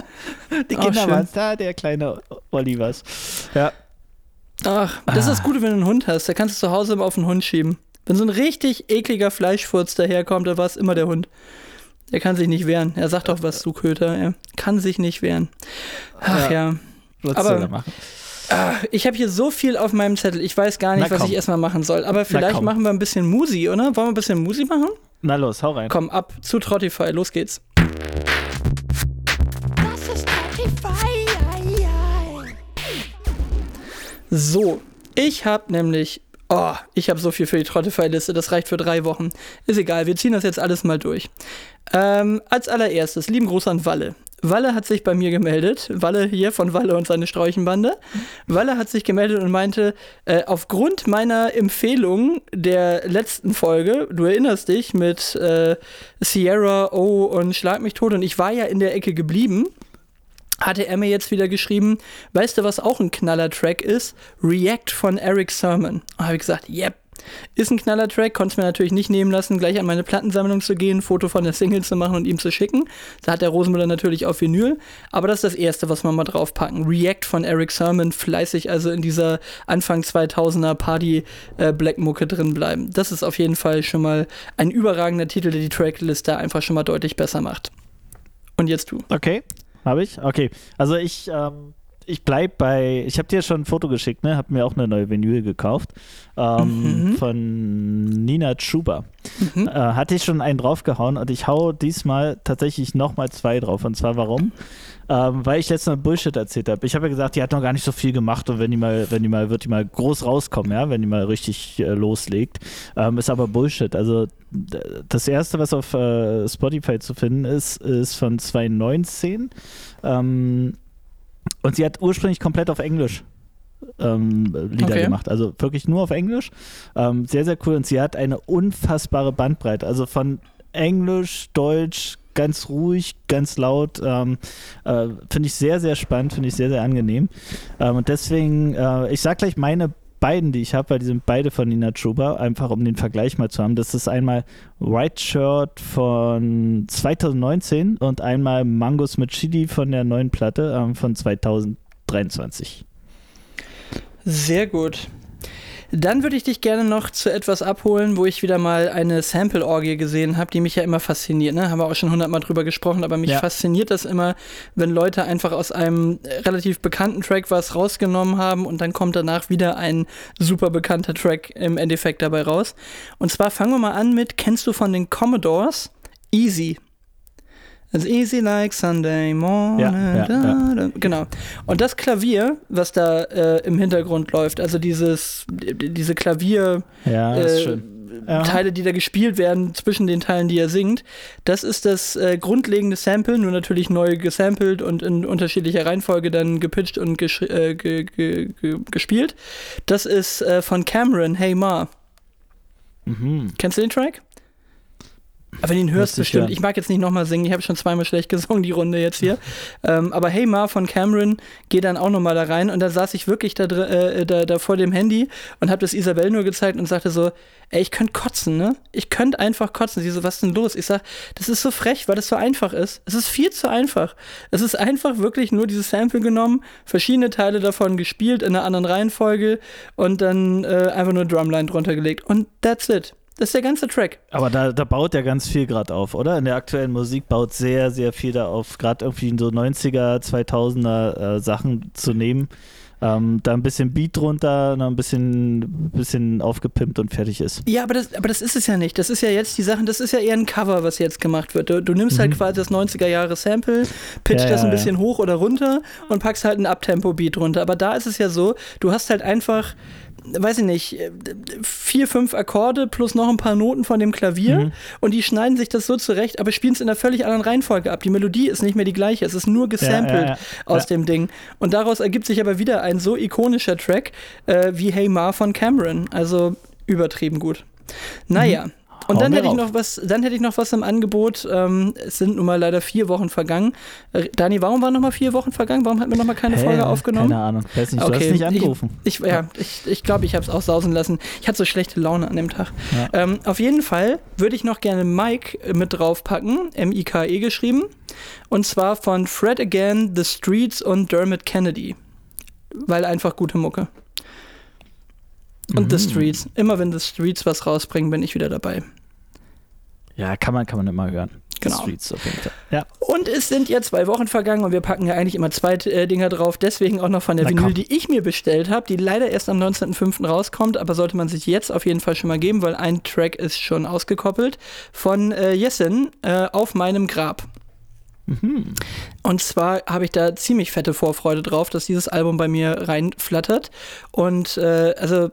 Die Ach, Kinder waren da, der kleine Olivers. Ja. Ach, das ist Ah. das Gute, wenn du einen Hund hast. Da kannst du zu Hause immer auf den Hund schieben. Wenn so ein richtig ekliger Fleischfurz daherkommt, dann war es immer der Hund. Der kann sich nicht wehren. Er sagt auch was zu Köter. Er kann sich nicht wehren. Ach ja. Was Aber- soll er machen? Ah, ich habe hier so viel auf meinem Zettel. Ich weiß gar nicht, was ich erstmal machen soll. Aber vielleicht machen wir ein bisschen Musi, oder? Wollen wir ein bisschen Musi machen? Na los, hau rein. Komm, ab zu Trottify. Los geht's. So, ich habe nämlich. Oh, ich habe so viel für die Trottify-Liste, das reicht für drei Wochen. Ist egal, wir ziehen das jetzt alles mal durch. Ähm, als allererstes, lieben Gruß an Walle. Walle hat sich bei mir gemeldet. Walle hier von Walle und seine Sträuchenbande. Walle hat sich gemeldet und meinte, äh, aufgrund meiner Empfehlung der letzten Folge, du erinnerst dich mit äh, Sierra O und Schlag mich tot und ich war ja in der Ecke geblieben, hatte er mir jetzt wieder geschrieben, weißt du, was auch ein Knaller-Track ist? React von Eric Sermon. Und habe ich gesagt, yep, ist ein Knaller-Track, konnte es mir natürlich nicht nehmen lassen, gleich an meine Plattensammlung zu gehen, ein Foto von der Single zu machen und ihm zu schicken. Da hat der Rosenmüller natürlich auf Vinyl, aber das ist das Erste, was wir mal draufpacken. React von Eric Sermon, fleißig also in dieser Anfang 2000er Party-Black-Mucke drin bleiben. Das ist auf jeden Fall schon mal ein überragender Titel, der die Trackliste einfach schon mal deutlich besser macht. Und jetzt du. Okay, habe ich? Okay. Also ich, ähm, ich bleib bei, ich habe dir schon ein Foto geschickt, ne? Hab mir auch eine neue Vinyl gekauft. Ähm, Mhm. Von Nina Schuber. Mhm. Äh, hatte ich schon einen draufgehauen und ich hau diesmal tatsächlich nochmal zwei drauf. Und zwar warum? Ähm, weil ich letztes Mal Bullshit erzählt habe. Ich habe ja gesagt, die hat noch gar nicht so viel gemacht und wenn die mal, wenn die mal, wird die mal groß rauskommen, ja, wenn die mal richtig äh, loslegt. Ähm, ist aber Bullshit. Also das erste, was auf äh, Spotify zu finden ist, ist von 2019. Ähm, und sie hat ursprünglich komplett auf Englisch ähm, Lieder Okay. gemacht. Also wirklich nur auf Englisch. Ähm, sehr, sehr cool. Und sie hat eine unfassbare Bandbreite. Also von Englisch, Deutsch, ganz ruhig, ganz laut. Ähm, äh, finde ich sehr, sehr spannend, finde ich sehr, sehr angenehm. Ähm, und deswegen, äh, ich sag gleich meine beiden, die ich habe, weil die sind beide von Nina Chuba, einfach um den Vergleich mal zu haben. Das ist einmal White Shirt von 2019 und einmal Mangos mit Chili von der neuen Platte ähm, von 2023. Sehr gut. Dann würde ich dich gerne noch zu etwas abholen, wo ich wieder mal eine Sample-Orgie gesehen habe, die mich ja immer fasziniert. Ne? Haben wir auch schon hundertmal drüber gesprochen, aber mich Ja. fasziniert das immer, wenn Leute einfach aus einem relativ bekannten Track was rausgenommen haben und dann kommt danach wieder ein super bekannter Track im Endeffekt dabei raus. Und zwar fangen wir mal an mit, kennst du von den Commodores? Easy. Also easy like Sunday morning. Ja, ja, da, da. Genau. Und das Klavier, was da äh, im Hintergrund läuft, also dieses, die- diese Klavier, Ja, äh. Teile, die da gespielt werden zwischen den Teilen, die er singt, das ist das äh, grundlegende Sample, nur natürlich neu gesampelt und in unterschiedlicher Reihenfolge dann gepitcht und äh, ge ge ge gespielt. Das ist äh, von Cameron, Hey Ma. Mhm. Kennst du den Track? Aber wenn du ihn hörst, ich bestimmt. hören. Ich mag jetzt nicht nochmal singen, ich habe schon zweimal schlecht gesungen, die Runde jetzt hier. ähm, aber Hey Ma von Cameron geht dann auch nochmal da rein und da saß ich wirklich da, äh, da, da vor dem Handy und habe das Isabel nur gezeigt und sagte so, ey, ich könnte kotzen, ne? Ich könnte einfach kotzen. Sie so, was ist denn los? Ich sag, das ist so frech, weil das so einfach ist. Es ist viel zu einfach. Es ist einfach wirklich nur dieses Sample genommen, verschiedene Teile davon gespielt in einer anderen Reihenfolge und dann äh, einfach nur Drumline drunter gelegt. Und that's it. Das ist der ganze Track. Aber da, da baut ja ganz viel gerade auf, oder? In der aktuellen Musik baut sehr, sehr viel da auf, gerade irgendwie so 90er, 2000er äh, Sachen zu nehmen. Ähm, da ein bisschen Beat drunter, noch ein bisschen, bisschen aufgepimpt und fertig ist. Ja, aber das, aber das ist es ja nicht. Das ist ja jetzt die Sachen, das ist ja eher ein Cover, was jetzt gemacht wird. Du, du nimmst halt quasi das 90er-Jahre-Sample, pitcht Ja, das ein ja, bisschen hoch oder runter und packst halt ein Uptempo-Beat drunter. Aber da ist es ja so, du hast halt einfach, weiß ich nicht, vier, fünf Akkorde plus noch ein paar Noten von dem Klavier Mhm. und die schneiden sich das so zurecht, aber spielen es in einer völlig anderen Reihenfolge ab. Die Melodie ist nicht mehr die gleiche, es ist nur gesampelt Ja, ja, aus dem Ding. Und daraus ergibt sich aber wieder ein so ikonischer Track äh, wie Hey Ma von Cameron. Also übertrieben gut. Naja. Mhm. Hauen dann hätte ich noch was, dann hätte ich noch was im Angebot. Ähm, es sind nun mal leider vier Wochen vergangen. Äh, Dani, warum waren noch mal vier Wochen vergangen? Warum hatten wir noch mal keine Hä? Folge aufgenommen? Keine Ahnung. Weiß nicht, du hast nicht angerufen. Ich, ich, ja, ich, ich glaube, ich habe es auch sausen lassen. Ich hatte so schlechte Laune an dem Tag. Ja. Ähm, auf jeden Fall würde ich noch gerne Mike mit draufpacken, M-I-K-E geschrieben. Und zwar von Fred Again, The Streets und Dermot Kennedy. Weil einfach gute Mucke. Und Mhm. The Streets. Immer wenn The Streets was rausbringen, bin ich wieder dabei. Ja, kann man, kann man immer hören. Genau. Streets auf jeden Fall. Ja. Und es sind ja zwei Wochen vergangen und wir packen ja eigentlich immer zwei äh, Dinger drauf. Deswegen auch noch von der Na Vinyl, komm. die ich mir bestellt habe, die leider erst am 19.05. rauskommt, aber sollte man sich jetzt auf jeden Fall schon mal geben, weil ein Track ist schon ausgekoppelt. Von äh, Jessen äh, auf meinem Grab. Mhm. Und zwar habe ich da ziemlich fette Vorfreude drauf, dass dieses Album bei mir reinflattert. Und äh, also,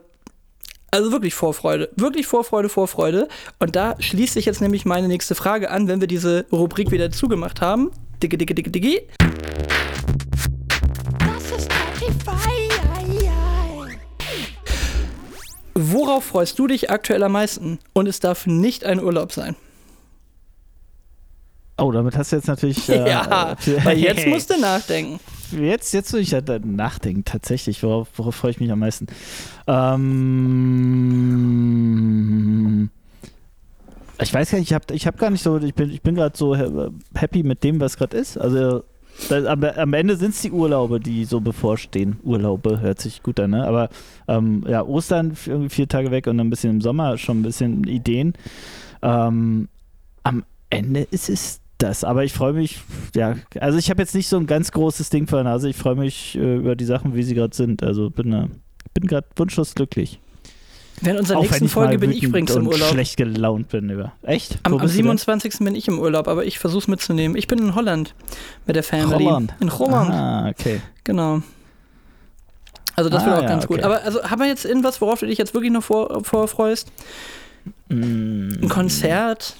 also wirklich Vorfreude. Wirklich Vorfreude, Vorfreude. Und da schließt sich jetzt nämlich meine nächste Frage an, wenn wir diese Rubrik wieder zugemacht haben. Dicke, dicke, dicke, dicke. Das ist Spotify. Worauf freust du dich aktuell am meisten? Und es darf nicht ein Urlaub sein. Oh, damit hast du jetzt natürlich. äh, ja, weil jetzt musst du nachdenken. Jetzt, jetzt will ich ja nachdenken, tatsächlich. Worauf, worauf freue ich mich am meisten? Ähm, ich weiß gar nicht, ich habe ich hab gar nicht so, ich bin, ich bin gerade so ha- happy mit dem, was gerade ist. Also da, am, am Ende sind es die Urlaube, die so bevorstehen. Urlaube hört sich gut an, ne? Aber ähm, ja, Ostern vier Tage weg und ein bisschen im Sommer schon ein bisschen Ideen. Ähm, am Ende ist es das. Aber ich freue mich, ja, also ich habe jetzt nicht so ein ganz großes Ding vor der Nase. Ich freue mich äh, über die Sachen, wie sie gerade sind. Also bin, äh, bin gerade wunschlos glücklich. Während unserer Auch wenn nächsten Folge bin ich übrigens im Urlaub. schlecht gelaunt bin über. Echt? Am, am bist du denn? 27. bin ich im Urlaub, aber ich versuche es mitzunehmen. Ich bin in Holland mit der Family. Holland. In Holland, Ah, okay. genau. Also das Ah, wird auch ja, ganz gut. okay. Aber also haben wir jetzt irgendwas, worauf du dich jetzt wirklich noch vor, vorfreust? Mm. Ein Konzert?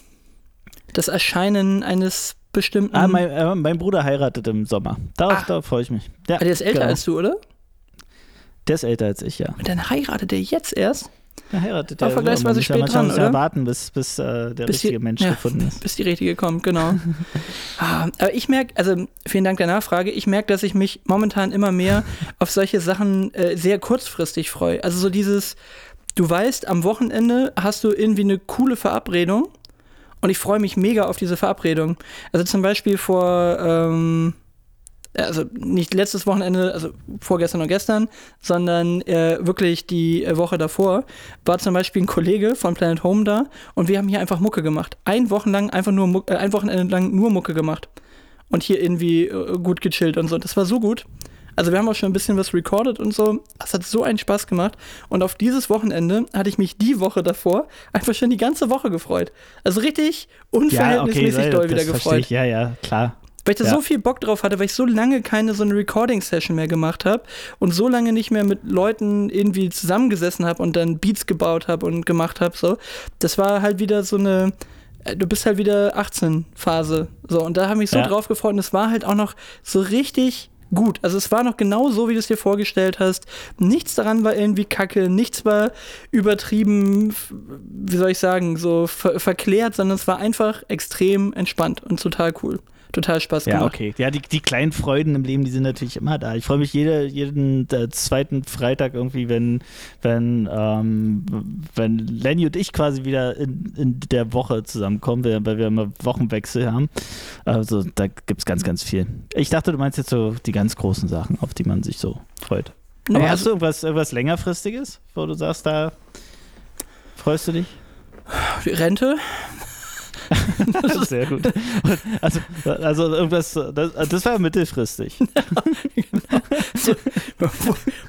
Das Erscheinen eines bestimmten... Ah, mein, äh, mein Bruder heiratet im Sommer. Darauf, Ah. darauf freue ich mich. Ja, Ah, der ist älter genau. als du, oder? Der ist älter als ich, ja. Und dann heiratet der jetzt erst, Der heiratet ja. vergleichsweise ja spät manchmal dran, muss ja oder? warten, bis, bis äh, der Bis die- richtige Mensch ja. gefunden ist. bis die richtige kommt, genau. ah, aber ich merke, also vielen Dank der Nachfrage, ich merke, dass ich mich momentan immer mehr auf solche Sachen äh, sehr kurzfristig freue. Also so dieses, du weißt, am Wochenende hast du irgendwie eine coole Verabredung und ich freue mich mega auf diese Verabredung. Also zum Beispiel vor, ähm, also nicht letztes Wochenende, also vorgestern und gestern, sondern äh, wirklich die äh, Woche davor, war zum Beispiel ein Kollege von Planet Home da und wir haben hier einfach Mucke gemacht. Ein Wochenlang einfach nur äh, ein Wochenende lang nur Mucke gemacht. Und hier irgendwie äh, gut gechillt und so. Das war so gut. Also wir haben auch schon ein bisschen was recorded und so. Das hat so einen Spaß gemacht. Und auf dieses Wochenende hatte ich mich die Woche davor einfach schon die ganze Woche gefreut. Also richtig unverhältnismäßig ja, doll das wieder gefreut. Ich. Ja, ja, klar. Weil ich da Ja. so viel Bock drauf hatte, weil ich so lange keine so eine Recording-Session mehr gemacht habe und so lange nicht mehr mit Leuten irgendwie zusammengesessen habe und dann Beats gebaut habe und gemacht habe. So, das war halt wieder so eine. äh, Du bist halt wieder 18 Phase. So, und da habe ich mich so Ja. drauf gefreut und es war halt auch noch so richtig gut. Also es war noch genau so, wie du es dir vorgestellt hast. Nichts daran war irgendwie kacke, nichts war übertrieben, wie soll ich sagen, so ver verklärt, sondern es war einfach extrem entspannt und total cool. Total Spaß Ja, gemacht. okay. Ja, die, die kleinen Freuden im Leben, die sind natürlich immer da. Ich freue mich jede, jeden äh, zweiten Freitag irgendwie, wenn, wenn, ähm, wenn Lenny und ich quasi wieder in, in der Woche zusammenkommen, weil wir immer Wochenwechsel haben. Also da gibt es ganz, ganz viel. Ich dachte, du meinst jetzt so die ganz großen Sachen, auf die man sich so freut. Aber hast also, du irgendwas, irgendwas längerfristiges, wo du sagst, da freust du dich? Rente? Sehr gut. Also, also irgendwas, das, das war mittelfristig.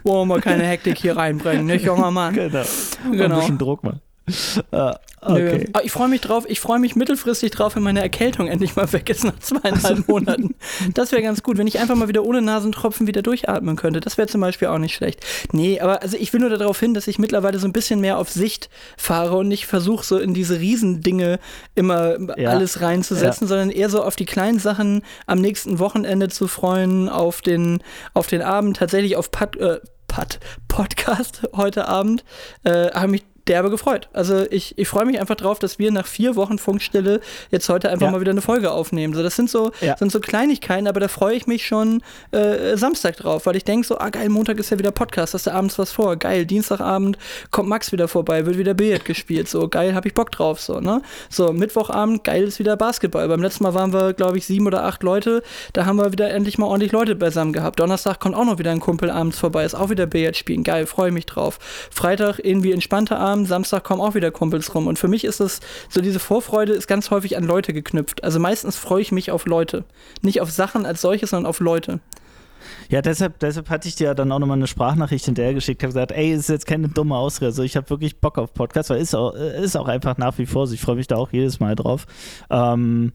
Wollen wir keine Hektik hier reinbringen, nicht, junger Mann? Genau. Ein Genau. bisschen Druck mal. Nö. okay. Aber ich freue mich drauf, ich freue mich mittelfristig drauf, wenn meine Erkältung endlich mal weg ist nach zweieinhalb Monaten. Das wäre ganz gut, wenn ich einfach mal wieder ohne Nasentropfen wieder durchatmen könnte. Das wäre zum Beispiel auch nicht schlecht. Nee, aber also ich will nur darauf hin, dass ich mittlerweile so ein bisschen mehr auf Sicht fahre und nicht versuche, so in diese Riesendinge immer Ja. alles reinzusetzen, sondern eher so auf die kleinen Sachen am nächsten Wochenende zu freuen, auf den, auf den Abend, tatsächlich auf Pod, äh, Pod, Podcast heute Abend, äh, habe mich derbe gefreut. Also ich, ich freue mich einfach drauf, dass wir nach vier Wochen Funkstille jetzt heute einfach Ja. mal wieder eine Folge aufnehmen. So, das sind so, Ja. sind so Kleinigkeiten, aber da freue ich mich schon äh, Samstag drauf, weil ich denke so, ah geil, Montag ist ja wieder Podcast, hast du abends was vor. Geil, Dienstagabend kommt Max wieder vorbei, wird wieder Billard gespielt. So, geil, hab ich Bock drauf. So, ne? So, Mittwochabend, geil ist wieder Basketball. Beim letzten Mal waren wir, glaube ich, sieben oder acht Leute. Da haben wir wieder endlich mal ordentlich Leute beisammen gehabt. Donnerstag kommt auch noch wieder ein Kumpel abends vorbei, ist auch wieder Billard spielen. Geil, freue mich drauf. Freitag irgendwie entspannter Abend, Samstag kommen auch wieder Kumpels rum. Und für mich ist das, so diese Vorfreude ist ganz häufig an Leute geknüpft. Also meistens freue ich mich auf Leute. Nicht auf Sachen als solches, sondern auf Leute. Ja, deshalb, deshalb hatte ich dir dann auch nochmal eine Sprachnachricht hinterher geschickt. Habe gesagt, ey, ist jetzt keine dumme Ausrede. Also ich habe wirklich Bock auf Podcasts, weil ist auch, ist auch einfach nach wie vor so. Ich freue mich da auch jedes Mal drauf. Ähm,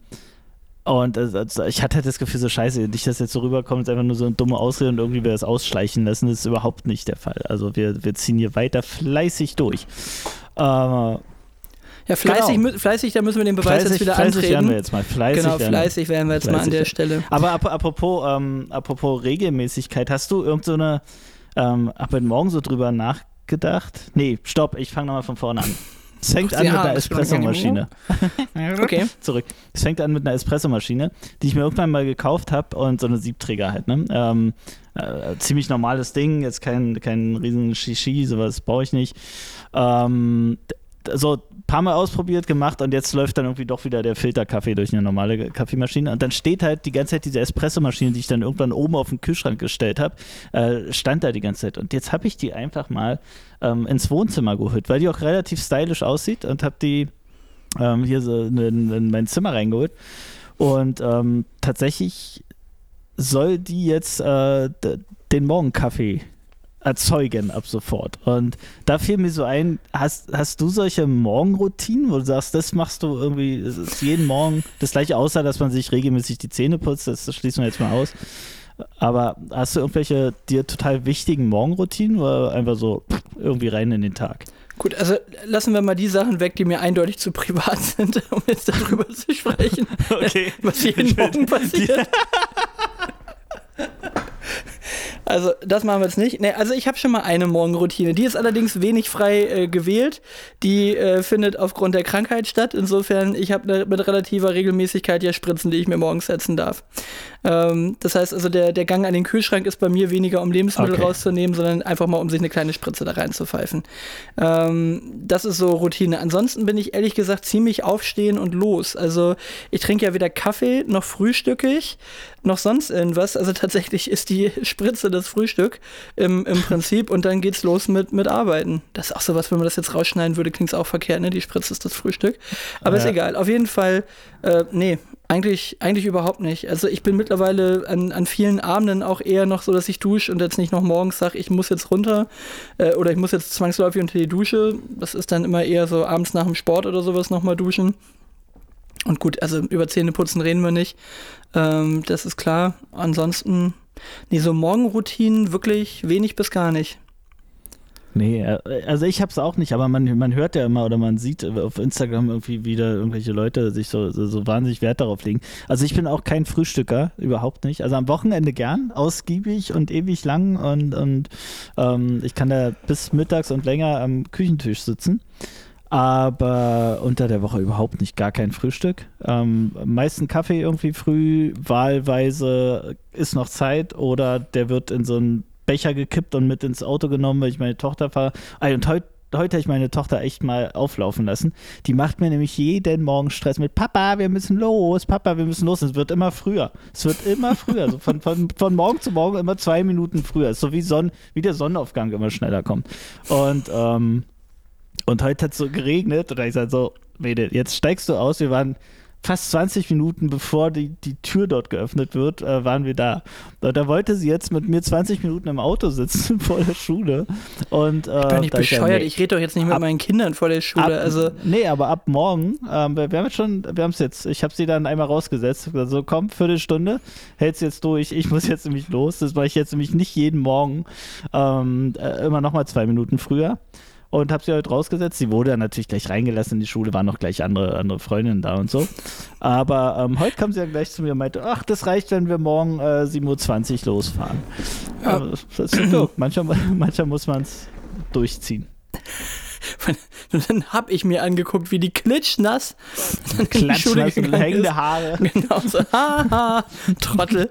und also ich hatte halt das Gefühl, so scheiße, nicht, dass jetzt so rüberkommt, ist einfach nur so eine dumme Ausrede und irgendwie wir das ausschleichen lassen. Das ist überhaupt nicht der Fall. Also wir, wir ziehen hier weiter fleißig durch. Äh, Ja, fleißig, Genau. fleißig, da müssen wir den Beweis jetzt wieder fleißig werden wir antreten. jetzt mal. Fleißig Genau, fleißig werden wir jetzt mal an Fleißig der. Stelle. Aber ap apropos, ähm, apropos Regelmäßigkeit, hast du irgend so eine, ähm, hab heute Morgen so drüber nachgedacht? Nee, stopp, ich fange nochmal von vorne an. Es fängt an Ja, mit einer Espressomaschine. Okay. Zurück. Es fängt an mit einer Espressomaschine, die ich mir irgendwann mal gekauft habe und so eine Siebträger halt, ne? Ähm, äh, ziemlich normales Ding, jetzt kein, kein riesen Shishi, sowas brauche ich nicht. Ähm, so ein paar Mal ausprobiert, gemacht und jetzt läuft dann irgendwie doch wieder der Filterkaffee durch eine normale Kaffeemaschine. Und dann steht halt die ganze Zeit diese Espressomaschine, die ich dann irgendwann oben auf den Kühlschrank gestellt habe, äh, stand da die ganze Zeit. Und jetzt habe ich die einfach mal ähm, ins Wohnzimmer geholt, weil die auch relativ stylisch aussieht und habe die ähm, hier so in, in mein Zimmer reingeholt. Und ähm, tatsächlich soll die jetzt äh, den Morgenkaffee erzeugen ab sofort. Und da fiel mir so ein, hast, hast du solche Morgenroutinen, wo du sagst, das machst du irgendwie, es ist jeden Morgen das gleiche, außer dass man sich regelmäßig die Zähne putzt, das, das schließen wir jetzt mal aus. Aber hast du irgendwelche dir total wichtigen Morgenroutinen oder einfach so irgendwie rein in den Tag? Gut, also lassen wir mal die Sachen weg, die mir eindeutig zu privat sind, um jetzt darüber zu sprechen, Okay. was jeden Morgen passiert. Also, das machen wir jetzt nicht. Nee, also ich habe schon mal eine Morgenroutine. Die ist allerdings wenig frei äh, gewählt. Die äh, findet aufgrund der Krankheit statt. Insofern, ich habe ne, mit relativer Regelmäßigkeit ja Spritzen, die ich mir morgens setzen darf. Ähm, das heißt also, der, der Gang an den Kühlschrank ist bei mir weniger, um Lebensmittel Okay. rauszunehmen, sondern einfach mal, um sich eine kleine Spritze da reinzupfeifen. Ähm, das ist so Routine. Ansonsten bin ich ehrlich gesagt ziemlich aufstehen und los. Also ich trinke ja weder Kaffee noch frühstücke ich noch sonst irgendwas. Also tatsächlich ist die Spritze das Frühstück im, im Prinzip und dann geht's los mit, mit Arbeiten. Das ist auch sowas, wenn man das jetzt rausschneiden würde, klingt es auch verkehrt, ne? Die Spritze ist das Frühstück. Aber ist Ja. egal. Auf jeden Fall, äh, nee, eigentlich, eigentlich überhaupt nicht. Also ich bin mittlerweile an, an vielen Abenden auch eher noch so, dass ich dusche und jetzt nicht noch morgens sage, ich muss jetzt runter äh, oder ich muss jetzt zwangsläufig unter die Dusche. Das ist dann immer eher so abends nach dem Sport oder sowas nochmal duschen. Und gut, also über Zähneputzen reden wir nicht. Ähm, das ist klar. Ansonsten, nee, so Morgenroutinen wirklich wenig bis gar nicht. Nee, äh, also ich hab's auch nicht, aber man, man hört ja immer oder man sieht auf Instagram irgendwie wieder irgendwelche Leute sich so, so, so wahnsinnig Wert darauf legen. Also ich bin auch kein Frühstücker, überhaupt nicht. Also am Wochenende gern, ausgiebig und ewig lang und, und ähm, ich kann da bis mittags und länger am Küchentisch sitzen. Aber unter der Woche überhaupt nicht, gar kein Frühstück. Ähm, meisten Kaffee irgendwie früh, wahlweise ist noch Zeit oder der wird in so einen Becher gekippt und mit ins Auto genommen, weil ich meine Tochter fahre. Und heute heute habe ich meine Tochter echt mal auflaufen lassen. Die macht mir nämlich jeden Morgen Stress mit Papa, wir müssen los, Papa, wir müssen los. Es wird immer früher. Es wird immer früher. So von, von, von morgen zu morgen immer zwei Minuten früher. So wie, Sonn, wie der Sonnenaufgang immer schneller kommt. Und, ähm, und heute hat es so geregnet und da ich sage so, jetzt steigst du aus. Wir waren fast 20 Minuten bevor die, die Tür dort geöffnet wird, äh, waren wir da. Da wollte sie jetzt mit mir 20 Minuten im Auto sitzen vor der Schule. Und, äh, Ich bin nicht ja, bescheuert, nee, ich rede doch jetzt nicht mit Ab- meinen Kindern vor der Schule. ab, also, nee, aber ab morgen, ähm, wir wir haben jetzt schon, wir haben es jetzt, ich habe sie dann einmal rausgesetzt, so komm, Viertelstunde, hält's jetzt durch, ich muss jetzt nämlich los, das mache ich jetzt nämlich nicht jeden Morgen, ähm, äh, immer nochmal zwei Minuten früher. Und habe sie heute rausgesetzt. Sie wurde dann natürlich gleich reingelassen in die Schule, waren noch gleich andere, andere Freundinnen da und so. Aber ähm, heute kam sie dann gleich zu mir und meinte, ach, das reicht, wenn wir morgen äh, 7.20 Uhr losfahren. Ja. Ja. Das ist so. manchmal, manchmal muss man es durchziehen. Und dann habe ich mir angeguckt, wie die klitschnass Klatschnass und hängende. Haare. Genau so, haha, Trottel.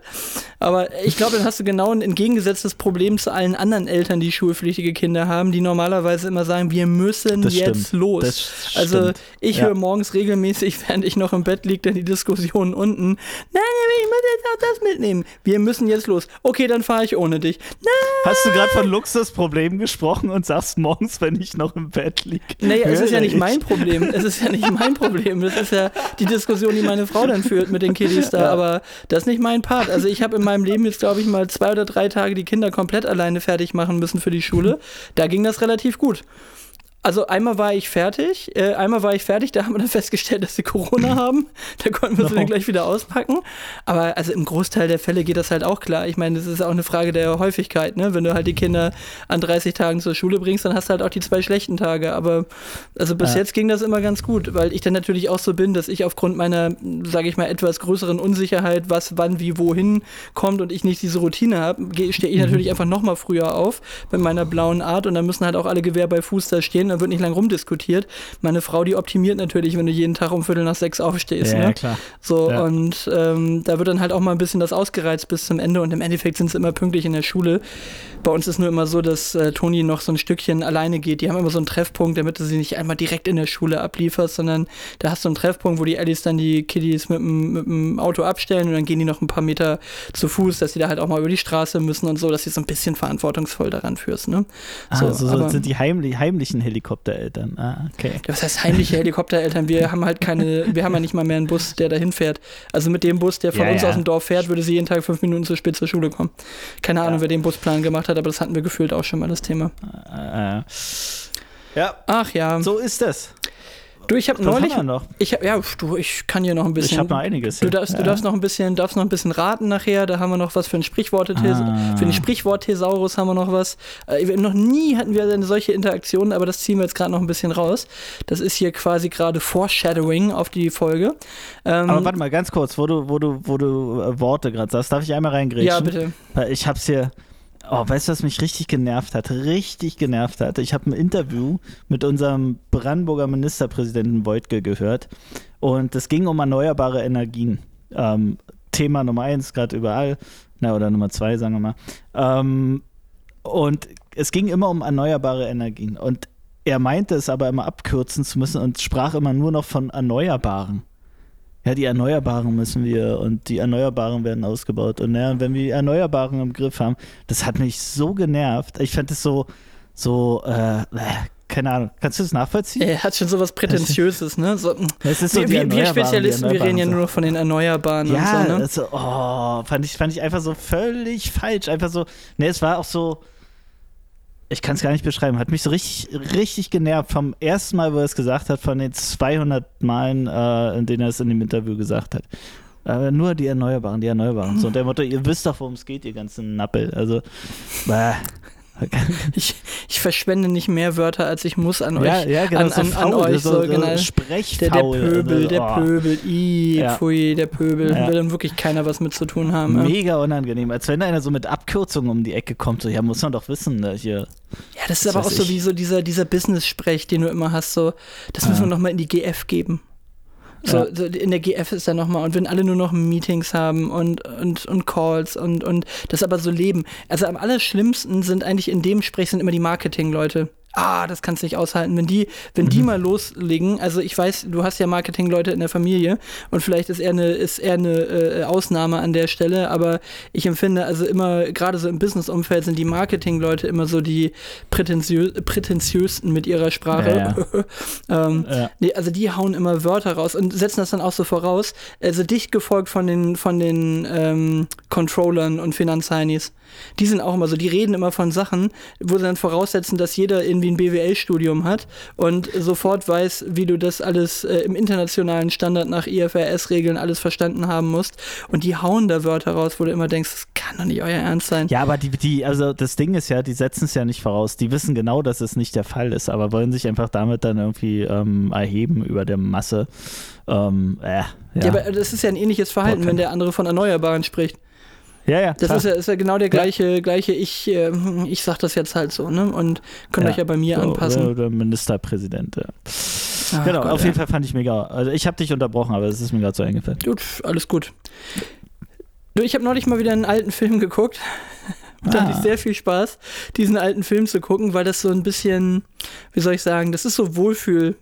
Aber ich glaube, dann hast du genau ein entgegengesetztes Problem zu allen anderen Eltern, die schulpflichtige Kinder haben, die normalerweise immer sagen, wir müssen Das jetzt stimmt. los. Das also stimmt. ich Ja. höre morgens regelmäßig, während ich noch im Bett liege, dann die Diskussion unten. Nein, ich muss jetzt auch das mitnehmen. Wir müssen jetzt los. Okay, dann fahre ich ohne dich. Nein. Hast du gerade von Luxusproblemen gesprochen und sagst morgens, wenn ich noch im Bett liege? Naja, es ist ja nicht ich. mein Problem. Es ist ja nicht mein Problem. Das ist ja die Diskussion, die meine Frau dann führt mit den Kiddies da. Aber das ist nicht mein Part. Also ich habe in meinem Leben jetzt, glaube ich, mal zwei oder drei Tage die Kinder komplett alleine fertig machen müssen für die Schule. Da ging das relativ gut. Also einmal war ich fertig, äh, einmal war ich fertig, da haben wir dann festgestellt, dass sie Corona haben. Da konnten wir sie No. dann gleich wieder auspacken. Aber also im Großteil der Fälle geht das halt auch klar. Ich meine, das ist auch eine Frage der Häufigkeit, ne? Wenn du halt die Kinder an 30 Tagen zur Schule bringst, dann hast du halt auch die zwei schlechten Tage. Aber also bis Ja. jetzt ging das immer ganz gut, weil ich dann natürlich auch so bin, dass ich aufgrund meiner, sage ich mal, etwas größeren Unsicherheit, was wann wie wohin kommt und ich nicht diese Routine habe, stehe ich natürlich einfach noch mal früher auf mit meiner blauen Art und dann müssen halt auch alle Gewehr bei Fuß da stehen, dann wird nicht lang rumdiskutiert. Meine Frau, die optimiert natürlich, wenn du jeden Tag um Viertel nach sechs aufstehst. Ja, ne? klar. So, Ja. und ähm, da wird dann halt auch mal ein bisschen das ausgereizt bis zum Ende und im Endeffekt sind sie immer pünktlich in der Schule. Bei uns ist nur immer so, dass äh, Toni noch so ein Stückchen alleine geht. Die haben immer so einen Treffpunkt, damit du sie nicht einmal direkt in der Schule ablieferst, sondern da hast du einen Treffpunkt, wo die Ellis dann die Kiddies mit dem, Auto abstellen und dann gehen die noch ein paar Meter zu Fuß, dass sie da halt auch mal über die Straße müssen und so, dass sie so ein bisschen verantwortungsvoll daran führst. Ne? So, also, so sind die heimlich, heimlichen Helikoptereltern. Ah, okay. Was heißt heimliche Helikoptereltern? Wir haben halt keine, wir haben ja nicht mal mehr einen Bus, der dahin fährt. Also mit dem Bus, der von Ja, uns ja. aus dem Dorf fährt, würde sie jeden Tag fünf Minuten zu spät zur Schule kommen. Keine Ahnung, Ja. wer den Busplan gemacht hat, aber das hatten wir gefühlt auch schon mal das Thema. Äh, äh. Ja, Ach ja. so ist das. Du, ich habe neulich, noch? ich ja, du, ich kann hier noch ein bisschen. Ich habe noch einiges. Du darfst, du Ja. darfst noch ein bisschen, darfst noch ein bisschen raten nachher. Da haben wir noch was für ein Sprichwort. Ah. Für den Sprichwort Thesaurus haben wir noch was. Äh, noch nie hatten wir eine solche Interaktion, aber das ziehen wir jetzt gerade noch ein bisschen raus. Das ist hier quasi gerade Foreshadowing auf die Folge. Ähm, Aber warte mal, ganz kurz, wo du, wo du, wo du äh, Worte gerade sagst, darf ich einmal reingrätschen? ja, bitte. Ich hab's hier. Oh, weißt du, was mich richtig genervt hat? Richtig genervt hat. Ich habe ein Interview mit unserem Brandenburger Ministerpräsidenten Wojtke gehört und es ging um erneuerbare Energien. Ähm, Thema Nummer eins, gerade überall. Na, oder Nummer zwei, sagen wir mal. Ähm, und es ging immer um erneuerbare Energien. Und er meinte es aber immer abkürzen zu müssen und sprach immer nur noch von Erneuerbaren. Ja, die Erneuerbaren müssen wir und die Erneuerbaren werden ausgebaut. Und ja, wenn wir die Erneuerbaren im Griff haben, das hat mich so genervt. Ich fand es so, so, äh, äh, keine Ahnung. Kannst du das nachvollziehen? Er hat schon sowas Prätentiöses, ne? So, Es ist so wir, wir, Spezialisten, wir reden ja nur von den Erneuerbaren. Ja, und so, ne? das so, oh, fand ich, fand ich einfach so völlig falsch. Einfach so, ne, es war auch so, ich kann es gar nicht beschreiben, hat mich so richtig, richtig genervt vom ersten Mal, wo er es gesagt hat, von den 200 Malen, äh, in denen er es in dem Interview gesagt hat. Äh, nur die Erneuerbaren, die Erneuerbaren. So, und der Motto, ihr wisst doch, worum es geht, ihr ganzen Nappel. Also, bäh. Ich, ich verschwende nicht mehr Wörter, als ich muss an euch. ja, genau, an, so an, an euch. So, so, genau. Der, der Sprechfaul. Pöbel, der Oh, Pöbel, i, Ja. pfui, der Pöbel. Ja. Will dann wirklich keiner was mit zu tun haben. Mega unangenehm, als wenn einer so mit Abkürzungen um die Ecke kommt. So, ja, muss man doch wissen, ne, hier. ja das ist Was aber auch weiß so ich. wie so dieser, dieser Business-Sprech, den du immer hast. So, das müssen wir nochmal in die GF geben. So, Ja. so in der GF ist dann nochmal, und wenn alle nur noch Meetings haben und, und, und Calls und, und das aber so leben. Also am allerschlimmsten sind eigentlich in dem Sprech sind immer die Marketing-Leute. Ah, das kannst du nicht aushalten. Wenn die, wenn Mhm. die mal loslegen, also ich weiß, du hast ja Marketing-Leute in der Familie und vielleicht ist er eine, ist eher eine äh, Ausnahme an der Stelle, aber ich empfinde also immer, gerade so im Business-Umfeld sind die Marketing-Leute immer so die prätentiös, prätentiösten mit ihrer Sprache. ähm, Ja. Nee, also die hauen immer Wörter raus und setzen das dann auch so voraus. Also dicht gefolgt von den, von den ähm, Controllern und Finanzheinis. Die sind auch immer so, die reden immer von Sachen, wo sie dann voraussetzen, dass jeder irgendwie ein BWL-Studium hat und sofort weiß, wie du das alles äh, im internationalen Standard nach IFRS-Regeln alles verstanden haben musst. Und die hauen da Wörter raus, wo du immer denkst, das kann doch nicht euer Ernst sein. Ja, aber die, die, also das Ding ist ja, die setzen es ja nicht voraus. Die wissen genau, dass es nicht der Fall ist, aber wollen sich einfach damit dann irgendwie ähm, erheben über der Masse. Ähm, äh, ja. Ja. aber das ist ja ein ähnliches Verhalten, Boah, wenn der andere von Erneuerbaren spricht. Ja, ja, Das ist ja, ist ja genau der gleiche, gleiche ich, äh, ich sag das jetzt halt so, ne? Und könnt euch ja bei mir So, anpassen. Oder, Ministerpräsident, ja. Ach genau, Gott, auf ja. jeden Fall fand ich mega. Also ich habe dich unterbrochen, aber es ist mir gerade so eingefallen. Gut, alles gut. Du, ich habe neulich mal wieder einen alten Film geguckt. Da hatte ich Ah. sehr viel Spaß, diesen alten Film zu gucken, weil das so ein bisschen, wie soll ich sagen, das ist so Wohlfühl.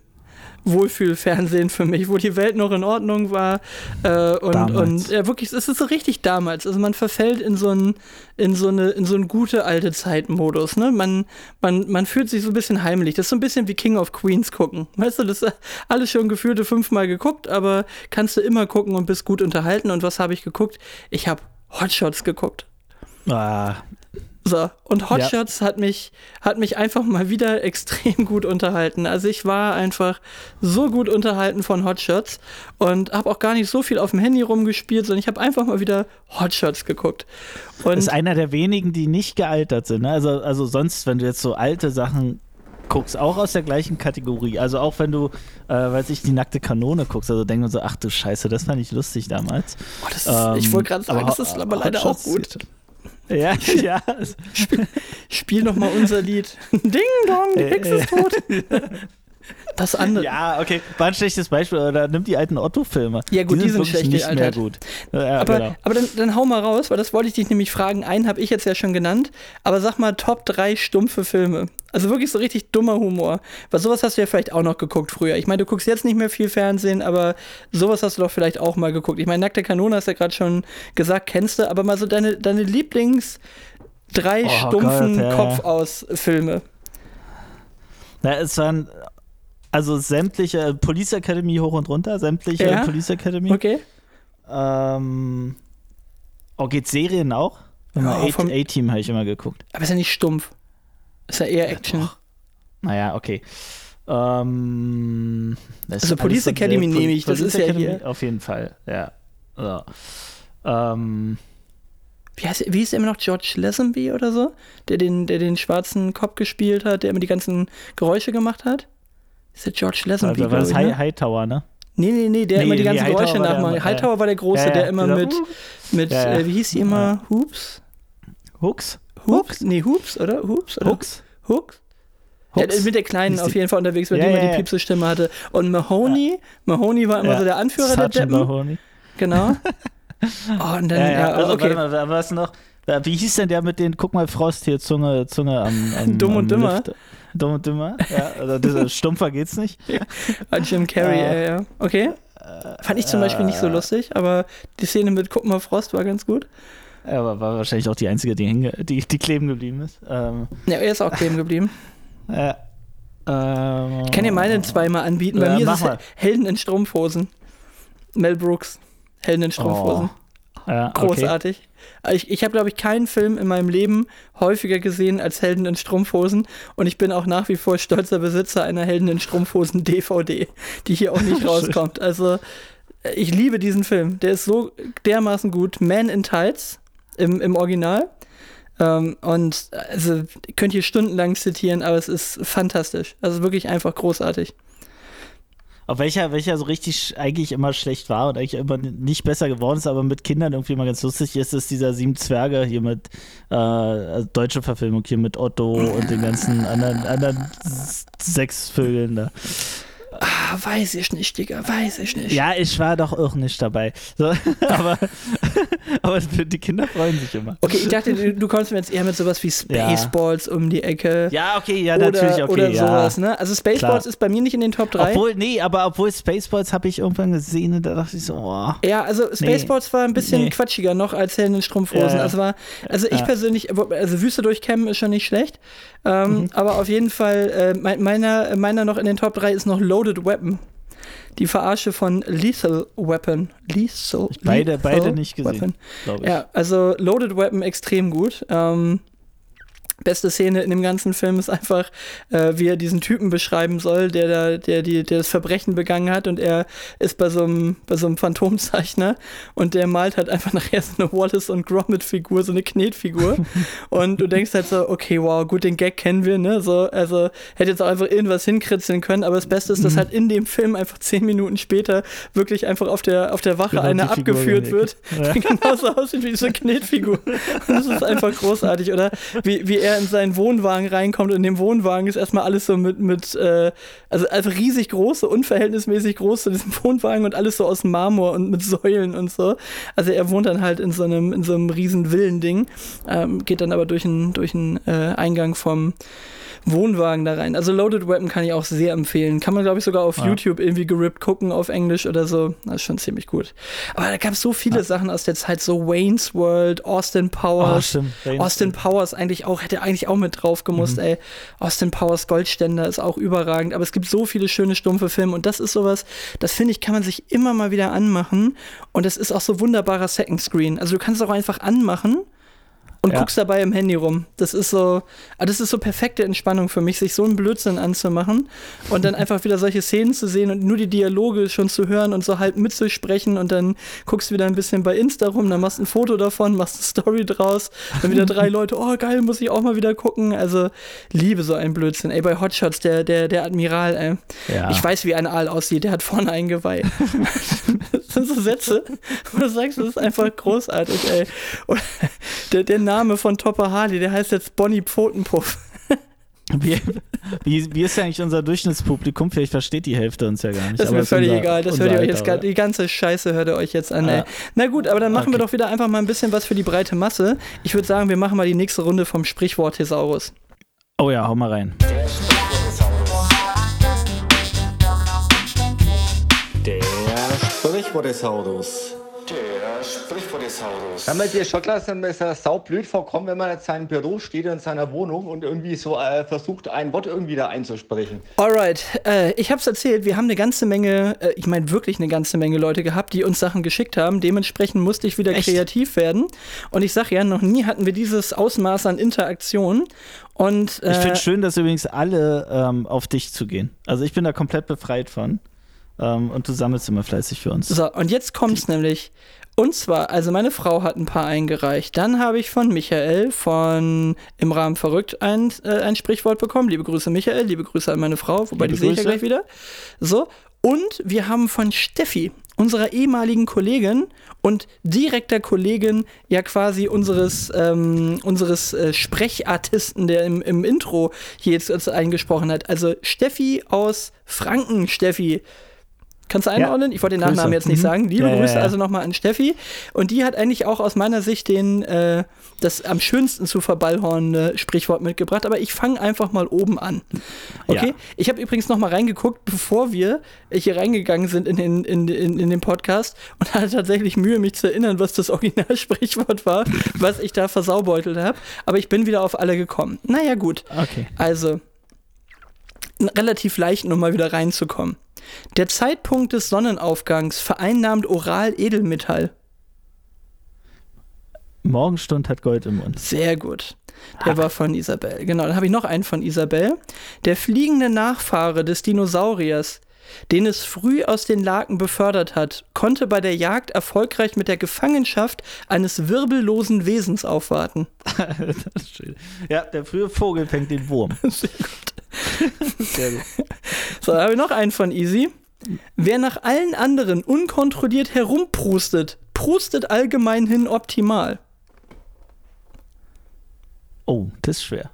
Wohlfühlfernsehen für mich, wo die Welt noch in Ordnung war äh, und, Damals. und ja wirklich, es ist so richtig damals. Also man verfällt in so einen in so eine in so einen gute alte Zeitmodus. Ne, man man man fühlt sich so ein bisschen heimlich. Das ist so ein bisschen wie King of Queens gucken. Weißt du, das ist alles schon gefühlte fünfmal geguckt, aber kannst du immer gucken und bist gut unterhalten. Und was habe ich geguckt? Ich habe Hotshots geguckt. Ah, So, und Ja. Hotshots hat mich, hat mich einfach mal wieder extrem gut unterhalten. Also ich war einfach so gut unterhalten von Hotshots und habe auch gar nicht so viel auf dem Handy rumgespielt, sondern ich habe einfach mal wieder Hotshots geguckt. Und ist einer der wenigen, die nicht gealtert sind. Ne? Also, also sonst, wenn du jetzt so alte Sachen guckst, auch aus der gleichen Kategorie. Also auch wenn du, äh, weiß ich, die nackte Kanone guckst, also denken wir so, ach du Scheiße, das fand ich lustig damals. oh, das ist, ich Ähm, wollte gerade sagen, aber das ist aber leider auch Hotshots- gut. Ja, ja. Spiel noch mal unser Lied. Ding dong, die Äh, Hexe ist tot. Das andere. Ja, okay. War ein schlechtes Beispiel. Oder nimm die alten Otto-Filme. Ja, gut, die sind wirklich schlecht nicht mehr gealtert. gut. Ja, aber genau. aber dann, dann hau mal raus, weil das wollte ich dich nämlich fragen. Einen habe ich jetzt ja schon genannt. Aber sag mal Top 3 stumpfe Filme. Also wirklich so richtig dummer Humor. Weil sowas hast du ja vielleicht auch noch geguckt früher. Ich meine, du guckst jetzt nicht mehr viel Fernsehen, aber sowas hast du doch vielleicht auch mal geguckt. Ich meine, Nackte Kanone hast du ja gerade schon gesagt, kennst du. Aber mal so deine, deine Lieblings- drei Oh stumpfen Gott, ja. Kopf aus Filme. Na, es waren also sämtliche Police Academy hoch und runter, sämtliche Ja? Police Academy. Okay? Ähm, oh, geht Serien auch? Ja, Ja, A-Team habe ich immer geguckt. Aber ist ja nicht stumpf. Ist ja eher Action. Naja, okay. Ähm, das Also ist Police so Academy sehr- nehme ich, das Police ist ja Academy hier- Auf jeden Fall, ja. So. Ähm, wie, heißt, wie hieß der immer noch George Lazenby oder so? Der den, der den schwarzen Cop gespielt hat, der immer die ganzen Geräusche gemacht hat? Ist der George Lazenby, also war das High, ne? Hightower, ne? Nee, nee, nee, der Nee, immer die nee, ganzen Hightower Geräusche der nachmacht. Hightower war der Große, Ja, ja, der immer mit, mit. Äh, wie hieß die immer? Hoops? Hooks? Hoops? Nee, Hoops, oder? Hoops? Oder? Hooks? Hooks? Hooks? mit der Kleinen auf jeden Fall unterwegs, weil Ja, die immer ja, die ja. Piepse-Stimme hatte. Und Mahoney, Mahoney war immer so der Anführer der Sergeant Deppen. Mahoney. Genau. Oh, und dann, Ja, also okay. warte mal, es noch. Wie hieß denn der mit den, guck mal, Frost hier, Zunge, Zunge am, am Dumm und am Dümmer. Lift. Dumm und Dümmer, ja. Also dieser Stumpfer geht's nicht. Ah, Jim Carrey, Äh, ja, ja. Okay. Fand ich zum Beispiel nicht so äh, lustig, aber die Szene mit Guck mal Frost war ganz gut. Aber war wahrscheinlich auch die einzige, die, die, die kleben geblieben ist. Ähm, Ja, er ist auch kleben geblieben. ja. Ähm, Ich kann dir meine zweimal anbieten. Bei Ja, mir ist es. Helden in Strumpfhosen. Mel Brooks. Helden in Strumpfhosen. Ja, okay. Großartig. Ich, ich habe, glaube ich, keinen Film in meinem Leben häufiger gesehen als Helden in Strumpfhosen. Und ich bin auch nach wie vor stolzer Besitzer einer Helden in Strumpfhosen DVD, die hier auch nicht rauskommt. Also, äh, ich liebe diesen Film. Der ist so dermaßen gut. Man in Tights im, im Original. Ähm, und also könnt ihr stundenlang zitieren, aber es ist fantastisch. Also wirklich einfach großartig. Auf welcher, welcher so richtig eigentlich immer schlecht war und eigentlich immer nicht besser geworden ist, aber mit Kindern irgendwie mal ganz lustig ist, ist dieser Sieben Zwerge hier mit äh, also deutsche Verfilmung hier mit Otto und den ganzen anderen, anderen sechs Vögeln da. Ah, weiß ich nicht, Digga, weiß ich nicht. Ja, ich war doch auch nicht dabei. So, aber, aber die Kinder freuen sich immer. Okay, ich dachte, du, du kommst mir jetzt eher mit sowas wie Spaceballs um die Ecke. Ja, okay, ja, oder, natürlich, okay. Oder ja. sowas, ne? Also Spaceballs Klar. ist bei mir nicht in den Top 3. Obwohl, nee, aber obwohl Spaceballs habe ich irgendwann gesehen und da dachte ich so, oh. Ja, also Spaceballs war ein bisschen Nee. quatschiger noch als Hellen in Strumpfhosen. Ja, ja. Also, war, also ich Ja. persönlich, also Wüste durchkämmen ist schon nicht schlecht. Ähm, Mhm. Aber auf jeden Fall, äh, mein- meiner, meiner noch in den Top 3 ist noch Loaded Weapon. Die Verarsche von Lethal Weapon. Lethal. Beide, Lethal beide nicht gesehen, Weapon. ich. Ja, also Loaded Weapon extrem gut. Ähm, beste Szene in dem ganzen Film ist einfach, äh, wie er diesen Typen beschreiben soll, der da, der, die, der das Verbrechen begangen hat und er ist bei so einem, bei so einem Phantomzeichner und der malt halt einfach nachher so eine Wallace und Gromit-Figur, so eine Knetfigur. und du denkst halt so, okay, wow, gut, den Gag kennen wir, ne? So, also hätte jetzt auch einfach irgendwas hinkritzeln können, aber das Beste ist, dass halt in dem Film einfach zehn Minuten später wirklich einfach auf der, auf der Wache Genau, eine die Figur abgeführt wird, Ja. die genauso aussieht wie diese Knetfigur. Und das ist einfach großartig, oder? Wie, wie er in seinen Wohnwagen reinkommt und in dem Wohnwagen ist erstmal alles so mit, mit äh, also einfach riesig groß, so unverhältnismäßig groß, so diesem Wohnwagen und alles so aus Marmor und mit Säulen und so. Also er wohnt dann halt in so einem, in so einem riesen Villending, ähm, geht dann aber durch einen durch einen, äh, Eingang vom Wohnwagen da rein. Also Loaded Weapon kann ich auch sehr empfehlen. Kann man, glaube ich, sogar auf Ja. YouTube irgendwie gerippt gucken auf Englisch oder so. Das ist schon ziemlich gut. Aber da gab es so viele Sachen aus der Zeit, so Wayne's World, Austin Oh, Powers. stimmt. Austin Powers eigentlich auch, hätte eigentlich auch mit drauf gemusst, ey. Austin Powers Goldständer ist auch überragend, aber es gibt so viele schöne stumpfe Filme und das ist sowas, das finde ich, kann man sich immer mal wieder anmachen und es ist auch so wunderbarer Second Screen. Also du kannst es auch einfach anmachen und Ja. guckst dabei im Handy rum. Das ist so, ah, das ist so perfekte Entspannung für mich, sich so einen Blödsinn anzumachen und dann einfach wieder solche Szenen zu sehen und nur die Dialoge schon zu hören und so halb mitzusprechen und dann guckst du wieder ein bisschen bei Insta rum, dann machst ein Foto davon, machst eine Story draus, dann wieder drei Leute, oh geil, muss ich auch mal wieder gucken. Also liebe so einen Blödsinn. Ey, bei Hotshots, der, der, der Admiral, ey. Ja. Ich weiß, wie ein Aal aussieht, der hat vorne ein Geweih. das sind so Sätze, wo du sagst, das ist einfach großartig, ey. Und der, der Name von Topper Harley, der heißt jetzt Bonnie Pfotenpuff. Wie, wie, wie ist ja eigentlich unser Durchschnittspublikum? Vielleicht versteht die Hälfte uns ja gar nicht. Das ist mir völlig unser- egal. Das hört ihr euch jetzt gar, die ganze Scheiße hört ihr euch jetzt an. Ja. Na gut, aber dann machen wir Okay. doch wieder einfach mal ein bisschen was für die breite Masse. Ich würde sagen, wir machen mal die nächste Runde vom Sprichwort Thesaurus. Oh ja, hau mal rein. Der Sprichwortesaurus. Der Sprichwortesaurus. Kann man dir schon klar sein, dass er saublöd vorkommt, wenn man jetzt in seinem Büro steht in seiner Wohnung und irgendwie so äh, versucht, ein Wort irgendwie da einzusprechen. Alright, äh, ich hab's erzählt, wir haben eine ganze Menge, äh, ich meine wirklich eine ganze Menge Leute gehabt, die uns Sachen geschickt haben. Dementsprechend musste ich wieder Echt? kreativ werden. Und ich sag ja, noch nie hatten wir dieses Ausmaß an Interaktion. Und äh, Ich finde schön, dass übrigens alle ähm, auf dich zugehen. Also ich bin da komplett befreit von. Ähm, und du sammelst immer fleißig für uns. So, und jetzt kommt's nämlich. Und zwar, also meine Frau hat ein paar eingereicht. Dann habe ich von Michael von Im Rahmen verrückt ein, äh, ein Sprichwort bekommen. Liebe Grüße, Michael. Liebe Grüße an meine Frau, wobei Liebe die sehe ich ja gleich wieder. So, und wir haben von Steffi, unserer ehemaligen Kollegin und direkter Kollegin, ja quasi unseres, ähm, unseres äh, Sprechartisten, der im, im Intro hier jetzt jetzt eingesprochen hat. Also Steffi aus Franken, Steffi. Kannst du einordnen? Ich wollte den Grüße. Nachnamen jetzt nicht Mhm. sagen. Liebe Ja, ja, Grüße ja. also nochmal an Steffi. Und die hat eigentlich auch aus meiner Sicht den, äh, das am schönsten zu verballhornende Sprichwort mitgebracht. Aber ich fange einfach mal oben an. Okay? Ja. Ich habe übrigens nochmal reingeguckt, bevor wir hier reingegangen sind in den, in, in, in den Podcast und hatte tatsächlich Mühe, mich zu erinnern, was das Originalsprichwort war, was ich da versaubeutelt habe. Aber ich bin wieder auf alle gekommen. Naja, gut. Okay. Also, relativ leicht, um mal wieder reinzukommen. Der Zeitpunkt des Sonnenaufgangs vereinnahmt Oral Edelmetall. Morgenstund hat Gold im Mund. Sehr gut. Der war von Isabel. Genau, dann habe ich noch einen von Isabel. Der fliegende Nachfahre des Dinosauriers den es früh aus den Laken befördert hat, konnte bei der Jagd erfolgreich mit der Gefangenschaft eines wirbellosen Wesens aufwarten. Das ist schön. Ja, der frühe Vogel fängt den Wurm. Sehr gut. Sehr gut. So, da habe ich noch einen von Easy. Wer nach allen anderen unkontrolliert herumprustet, prustet allgemein hin optimal. Oh, das ist schwer.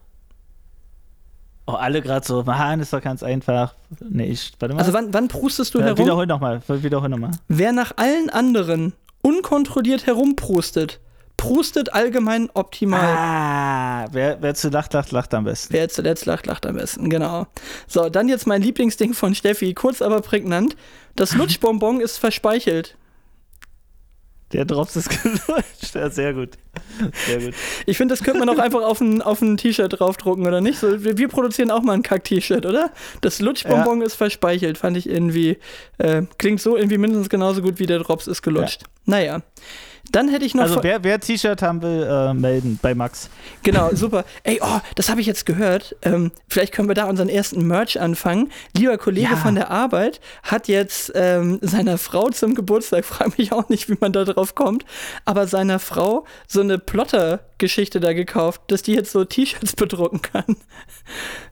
Oh, alle gerade so, Mann, ist doch ganz einfach. Nee, ich, warte mal. Also wann, wann prustest du ja, herum? wiederhol nochmal, wiederhol nochmal. Wer nach allen anderen unkontrolliert herumprustet, prustet allgemein optimal. Ah, wer, wer zu lacht, lacht, lacht am besten. Wer zuletzt lacht, lacht am besten, genau. So, dann jetzt mein Lieblingsding von Steffi, kurz aber prägnant. Das Lutschbonbon ist verspeichelt. Der Drops ist gelutscht. Ja, sehr gut. Sehr gut. Ich finde, das könnte man auch einfach auf ein, auf ein T-Shirt draufdrucken, oder nicht? So, wir, produzieren auch mal ein Kack-T-Shirt, oder? Das Lutschbonbon ist verspeichelt, fand ich irgendwie, äh, klingt so irgendwie mindestens genauso gut wie der Drops ist gelutscht. Naja. Dann hätte ich noch. Also wer, wer T-Shirt haben will, äh, melden bei Max. Genau, super. Ey, oh, das habe ich jetzt gehört. Ähm, vielleicht können wir da unseren ersten Merch anfangen. Lieber Kollege Ja. von der Arbeit hat jetzt ähm, seiner Frau zum Geburtstag, frage mich auch nicht, wie man da drauf kommt, aber seiner Frau so eine Plotter-Geschichte da gekauft, dass die jetzt so T-Shirts bedrucken kann.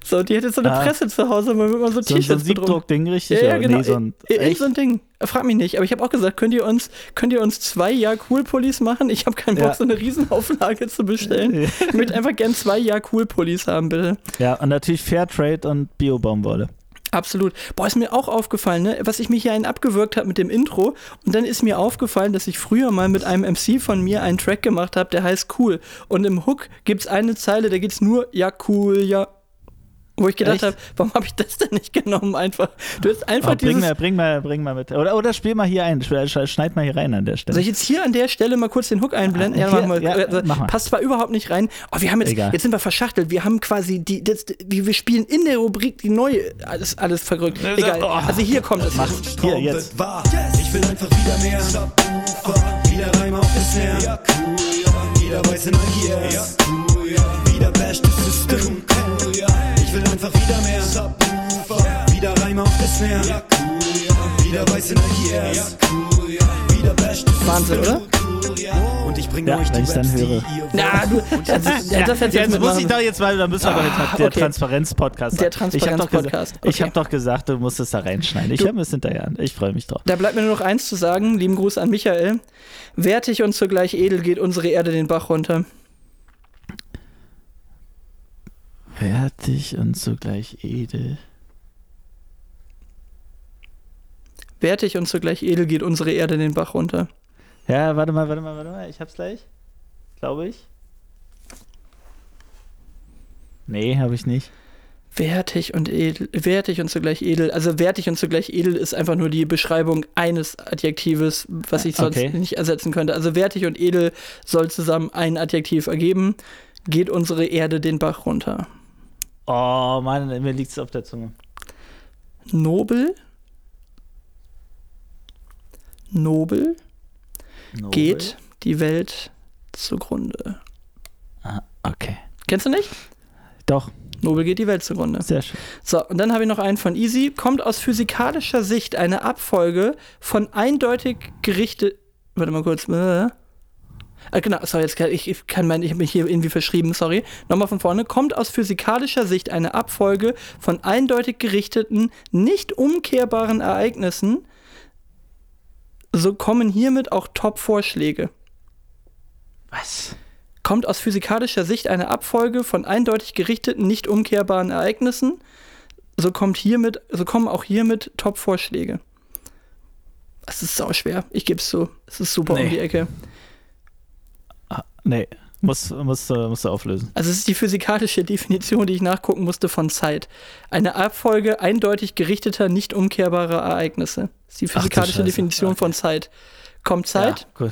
So, die jetzt so eine Ah. Presse zu Hause, womit man so So, so ein T-Shirts bedruckt. Siebdruck-Ding, richtig? Ja, ja, genau. Nee, so ein, echt? so ein Ding. Frag mich nicht. Aber ich habe auch gesagt, könnt ihr uns, könnt ihr uns zwei Jahr Cool Pullis machen? Ich habe keinen Bock, Ja. so eine Riesenauflage zu bestellen. Ich möchte einfach gern zwei Jahr Cool Pullis haben, bitte. ja, und natürlich Fairtrade und Bio-Baumwolle. Absolut. Boah, ist mir auch aufgefallen, ne? was ich mich hier einen abgewürgt habe mit dem Intro. Und dann ist mir aufgefallen, dass ich früher mal mit einem MC von mir einen Track gemacht habe, der heißt Cool. Und im Hook gibt's eine Zeile, da geht's nur Ja, cool, ja. Wo ich gedacht habe, warum habe ich das denn nicht genommen? Einfach. Du hast einfach Oh, bring, dieses. mal, bring, mal, bring mal mit. Oder, oder spiel mal hier ein. Sch- sch- Schneid mal hier rein an der Stelle. Soll ich jetzt hier an der Stelle mal kurz den Hook einblenden? Ja, Hier, machen wir. ja, Äh, mach mal. Passt zwar überhaupt nicht rein. Oh, wir haben jetzt, Egal. jetzt sind wir verschachtelt. Wir haben quasi die, das, wir, wir spielen in der Rubrik die neue. Alles, alles verrückt. Egal. Also hier kommt es. Mach hier jetzt. Ich will einfach wieder mehr. Wieder Reim auf das Snare. Ja, cool, ja. Wieder weiße Neugier. Ja, cool, ja. Wieder Bash das System. Cool, ja. Ich will einfach wieder mehr. Subwoofer. Wieder Reim auf das Snare. Ja, cool, ja. Wieder weiße Neugier. Ja, cool, ja. Wieder Bash Wahnsinn, oder? Und ich bringe Ja, euch die wenn ich's dann höre. Na, du, das, das, ja, das du jetzt muss ich doch jetzt mal, da müssen wir doch jetzt mal der okay. Transparenz-Podcast Der sagen. Ich hab doch Transparenz-Podcast, gesagt- Ich okay. habe doch gesagt, du musst es da reinschneiden. Ich habe es hinterher. Ich freue mich drauf. Da bleibt mir nur noch eins zu sagen. Lieben Gruß an Michael. Wertig und zugleich edel geht unsere Erde den Bach runter. Wertig und zugleich edel. Wertig und zugleich edel geht unsere Erde den Bach runter. Ja, warte mal, warte mal, warte mal. Ich hab's gleich. Glaube ich. Nee, habe ich nicht. Wertig und edel, wertig und zugleich edel. Also wertig und zugleich edel ist einfach nur die Beschreibung eines Adjektives, was ich sonst Okay. nicht ersetzen könnte. Also wertig und edel soll zusammen ein Adjektiv ergeben. Geht unsere Erde den Bach runter. Oh Mann, mir liegt's auf der Zunge. Nobel. Nobel Nobel. geht die Welt zugrunde. Ah, okay. Kennst du nicht? Doch, Nobel geht die Welt zugrunde. sehr schön. So, und dann habe ich noch einen von Easy. Kommt aus physikalischer Sicht eine Abfolge von eindeutig gerichtet. Warte mal kurz. Äh. Genau, sorry, jetzt ich, ich kann mein, ich habe mich hier irgendwie verschrieben, sorry. Nochmal von vorne. Kommt aus physikalischer Sicht eine Abfolge von eindeutig gerichteten, nicht umkehrbaren Ereignissen, so kommen hiermit auch Top-Vorschläge. Was? Kommt aus physikalischer Sicht eine Abfolge von eindeutig gerichteten, nicht umkehrbaren Ereignissen, so kommt hiermit, so kommen auch hiermit Top-Vorschläge. Es ist sau schwer, ich gebe es zu. Es ist super um Nee. die Ecke. Nee, muss, musst, du- musst du auflösen. Also es ist die physikalische Definition, die ich nachgucken musste von Zeit. Eine Abfolge eindeutig gerichteter, nicht umkehrbarer Ereignisse. Das ist die Ach physikalische Scheiße. Definition Okay. von Zeit. Kommt Zeit, Ja, gut.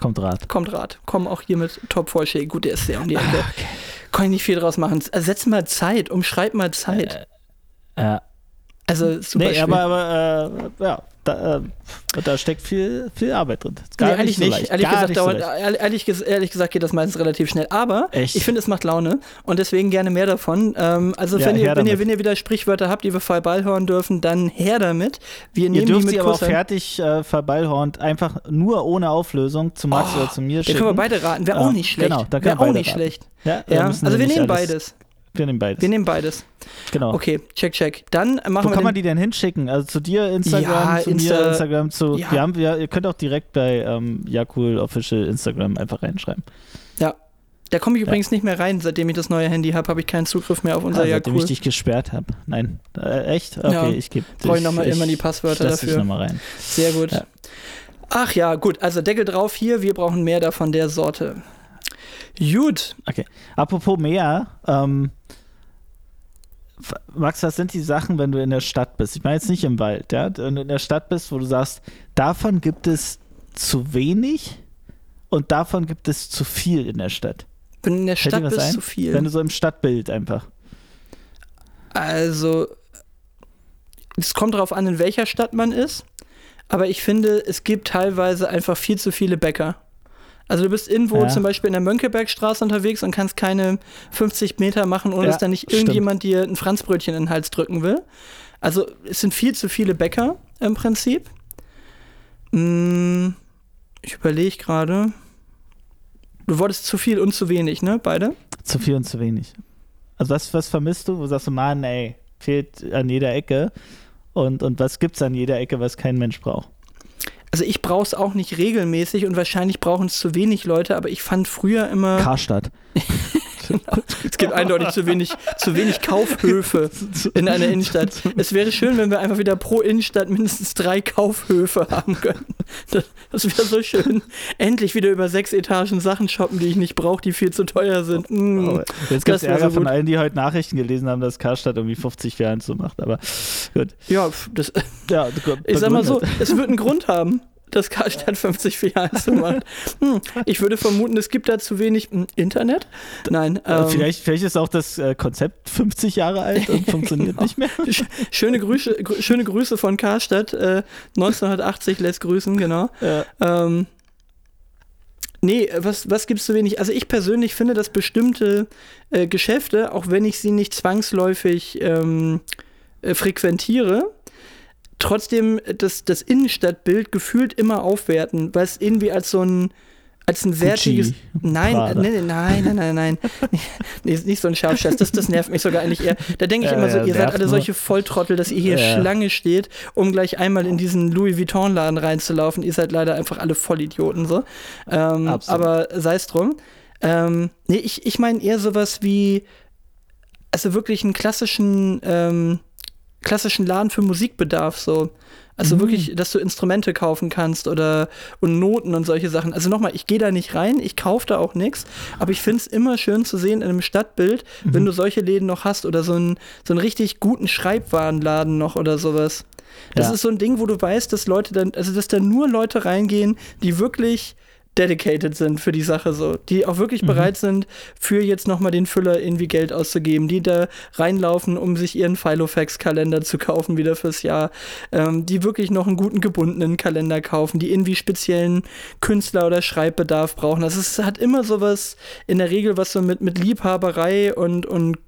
Kommt Rat. kommt Rat. Kommen auch hiermit Top-Vorschläge. Gut, der ist sehr um die Ah, Ecke. Kann ich nicht viel draus machen. Ersetz mal Zeit, umschreib mal Zeit. Ja. Also super Nee, schwer. aber, aber äh, ja, da, äh, da steckt viel, viel Arbeit drin. Ist Nee, Gar eigentlich nicht. So. Ehrlich, Gar gesagt, nicht so dauert, leicht. ehrlich, ehrlich, ges- ehrlich gesagt geht das meistens relativ schnell. Aber Echt? ich finde, es macht Laune und deswegen gerne mehr davon. Ähm, also Ja, wenn, ihr, wenn, ihr, wenn ihr wieder Sprichwörter habt, die wir hören dürfen, dann her damit. Wir Ihr nehmen die dürft mit sie aber auch Kuss fertig äh, verballhornt, einfach nur ohne Auflösung zu Max oder zu mir Da schicken. können wir beide raten. Wäre auch nicht schlecht. genau, da Wäre auch nicht raten. schlecht. Ja, da Ja, also wir nehmen beides. Wir nehmen beides. Wir nehmen beides. genau. Okay, check, check. Dann machen Wo wir kann man die denn hinschicken? Also zu dir Instagram, Ja, zu Insta- mir Instagram, zu. Ja. Wir haben, wir, ihr könnt auch direkt bei ähm, Jakul Official Instagram einfach reinschreiben. Ja. Da komme ich übrigens nicht mehr rein, seitdem ich das neue Handy habe, habe ich keinen Zugriff mehr auf unser Ah, Ja seitdem ich dich gesperrt habe. Nein. Äh, echt? Okay, Ja. ich gebe. Brauche ich nochmal immer die Passwörter lass dich dafür. nochmal rein. Sehr gut. Ja. Ach ja, gut. Also Deckel drauf hier. Wir brauchen mehr davon der Sorte. Gut. Okay. Apropos mehr, ähm, Max, was sind die Sachen, wenn du in der Stadt bist? Ich meine jetzt nicht im Wald, ja? Wenn du in der Stadt bist, wo du sagst, davon gibt es zu wenig und davon gibt es zu viel in der Stadt. Wenn in der Stadt bist ein? zu viel. Wenn du so im Stadtbild einfach. Also, es kommt darauf an, in welcher Stadt man ist. Aber ich finde, es gibt teilweise einfach viel zu viele Bäcker. Also du bist irgendwo Ja. zum Beispiel in der Mönckebergstraße unterwegs und kannst keine 50 Meter machen, ohne Ja, dass da nicht stimmt. irgendjemand dir ein Franzbrötchen in den Hals drücken will. Also es sind viel zu viele Bäcker im Prinzip. Mm, Ich überlege gerade. Du wolltest zu viel und zu wenig, ne? Beide? Zu viel und zu wenig. Also was, was vermisst du? Wo sagst du, Mann, ey, fehlt an jeder Ecke. Und, und was gibt's an jeder Ecke, was kein Mensch braucht? Also ich brauche es auch nicht regelmäßig und wahrscheinlich brauchen es zu wenig Leute, aber ich fand früher immer, Karstadt. es gibt eindeutig zu wenig, zu wenig Kaufhöfe in einer Innenstadt. Es wäre schön, wenn wir einfach wieder pro Innenstadt mindestens drei Kaufhöfe haben können. Das, das wäre so schön. Endlich wieder über sechs Etagen Sachen shoppen, die ich nicht brauche, die viel zu teuer sind. Mm. Oh, Jetzt gibt es Ärger so von allen, die heute Nachrichten gelesen haben, dass Karstadt irgendwie 50 Jahre so macht. Aber gut. Ja, das, Ja, ich sag mal so, es wird einen Grund haben, dass Karstadt 50 Filialen zu macht. Hm, ich würde vermuten, es gibt da zu wenig hm, Internet. Nein. Äh, ähm, vielleicht, vielleicht ist auch das äh, Konzept 50 Jahre alt und funktioniert Genau. nicht mehr. Sch- Schöne Grüße, grü- schöne Grüße von Karstadt. Äh, 1980 lässt grüßen, genau. Ja. Ähm, nee, was, was gibt's zu wenig? Also ich persönlich finde, dass bestimmte äh, Geschäfte, auch wenn ich sie nicht zwangsläufig ähm, äh, frequentiere, trotzdem das, das Innenstadtbild gefühlt immer aufwerten, weil es irgendwie als so ein als ein wertiges. Nein, nein, nein, nein, nein. nee, nicht so ein Scharfschatz, das, das nervt mich sogar eigentlich eher. Da denke ich immer so, ihr seid alle solche Volltrottel, dass ihr hier. Schlange steht, um gleich einmal in diesen Louis Vuitton-Laden reinzulaufen. Ihr seid leider einfach alle Vollidioten so. Ähm, aber sei es drum. Ähm, nee, ich, ich meine eher sowas wie, also wirklich einen klassischen, ähm, klassischen Laden für Musikbedarf so. Also Mhm. wirklich, dass du Instrumente kaufen kannst oder und Noten und solche Sachen. Also nochmal, ich gehe da nicht rein, ich kaufe da auch nichts, aber ich finde es immer schön zu sehen in einem Stadtbild, Mhm. wenn du solche Läden noch hast oder so einen, so einen richtig guten Schreibwarenladen noch oder sowas. Das Ja. ist so ein Ding, wo du weißt, dass Leute dann, also dass da nur Leute reingehen, die wirklich dedicated sind für die Sache so, die auch wirklich bereit sind, für jetzt nochmal den Füller irgendwie Geld auszugeben, die da reinlaufen, um sich ihren Filofax-Kalender zu kaufen wieder fürs Jahr, ähm, die wirklich noch einen guten gebundenen Kalender kaufen, die irgendwie speziellen Künstler- oder Schreibbedarf brauchen. Also es hat immer sowas in der Regel, was so mit, mit Liebhaberei und, und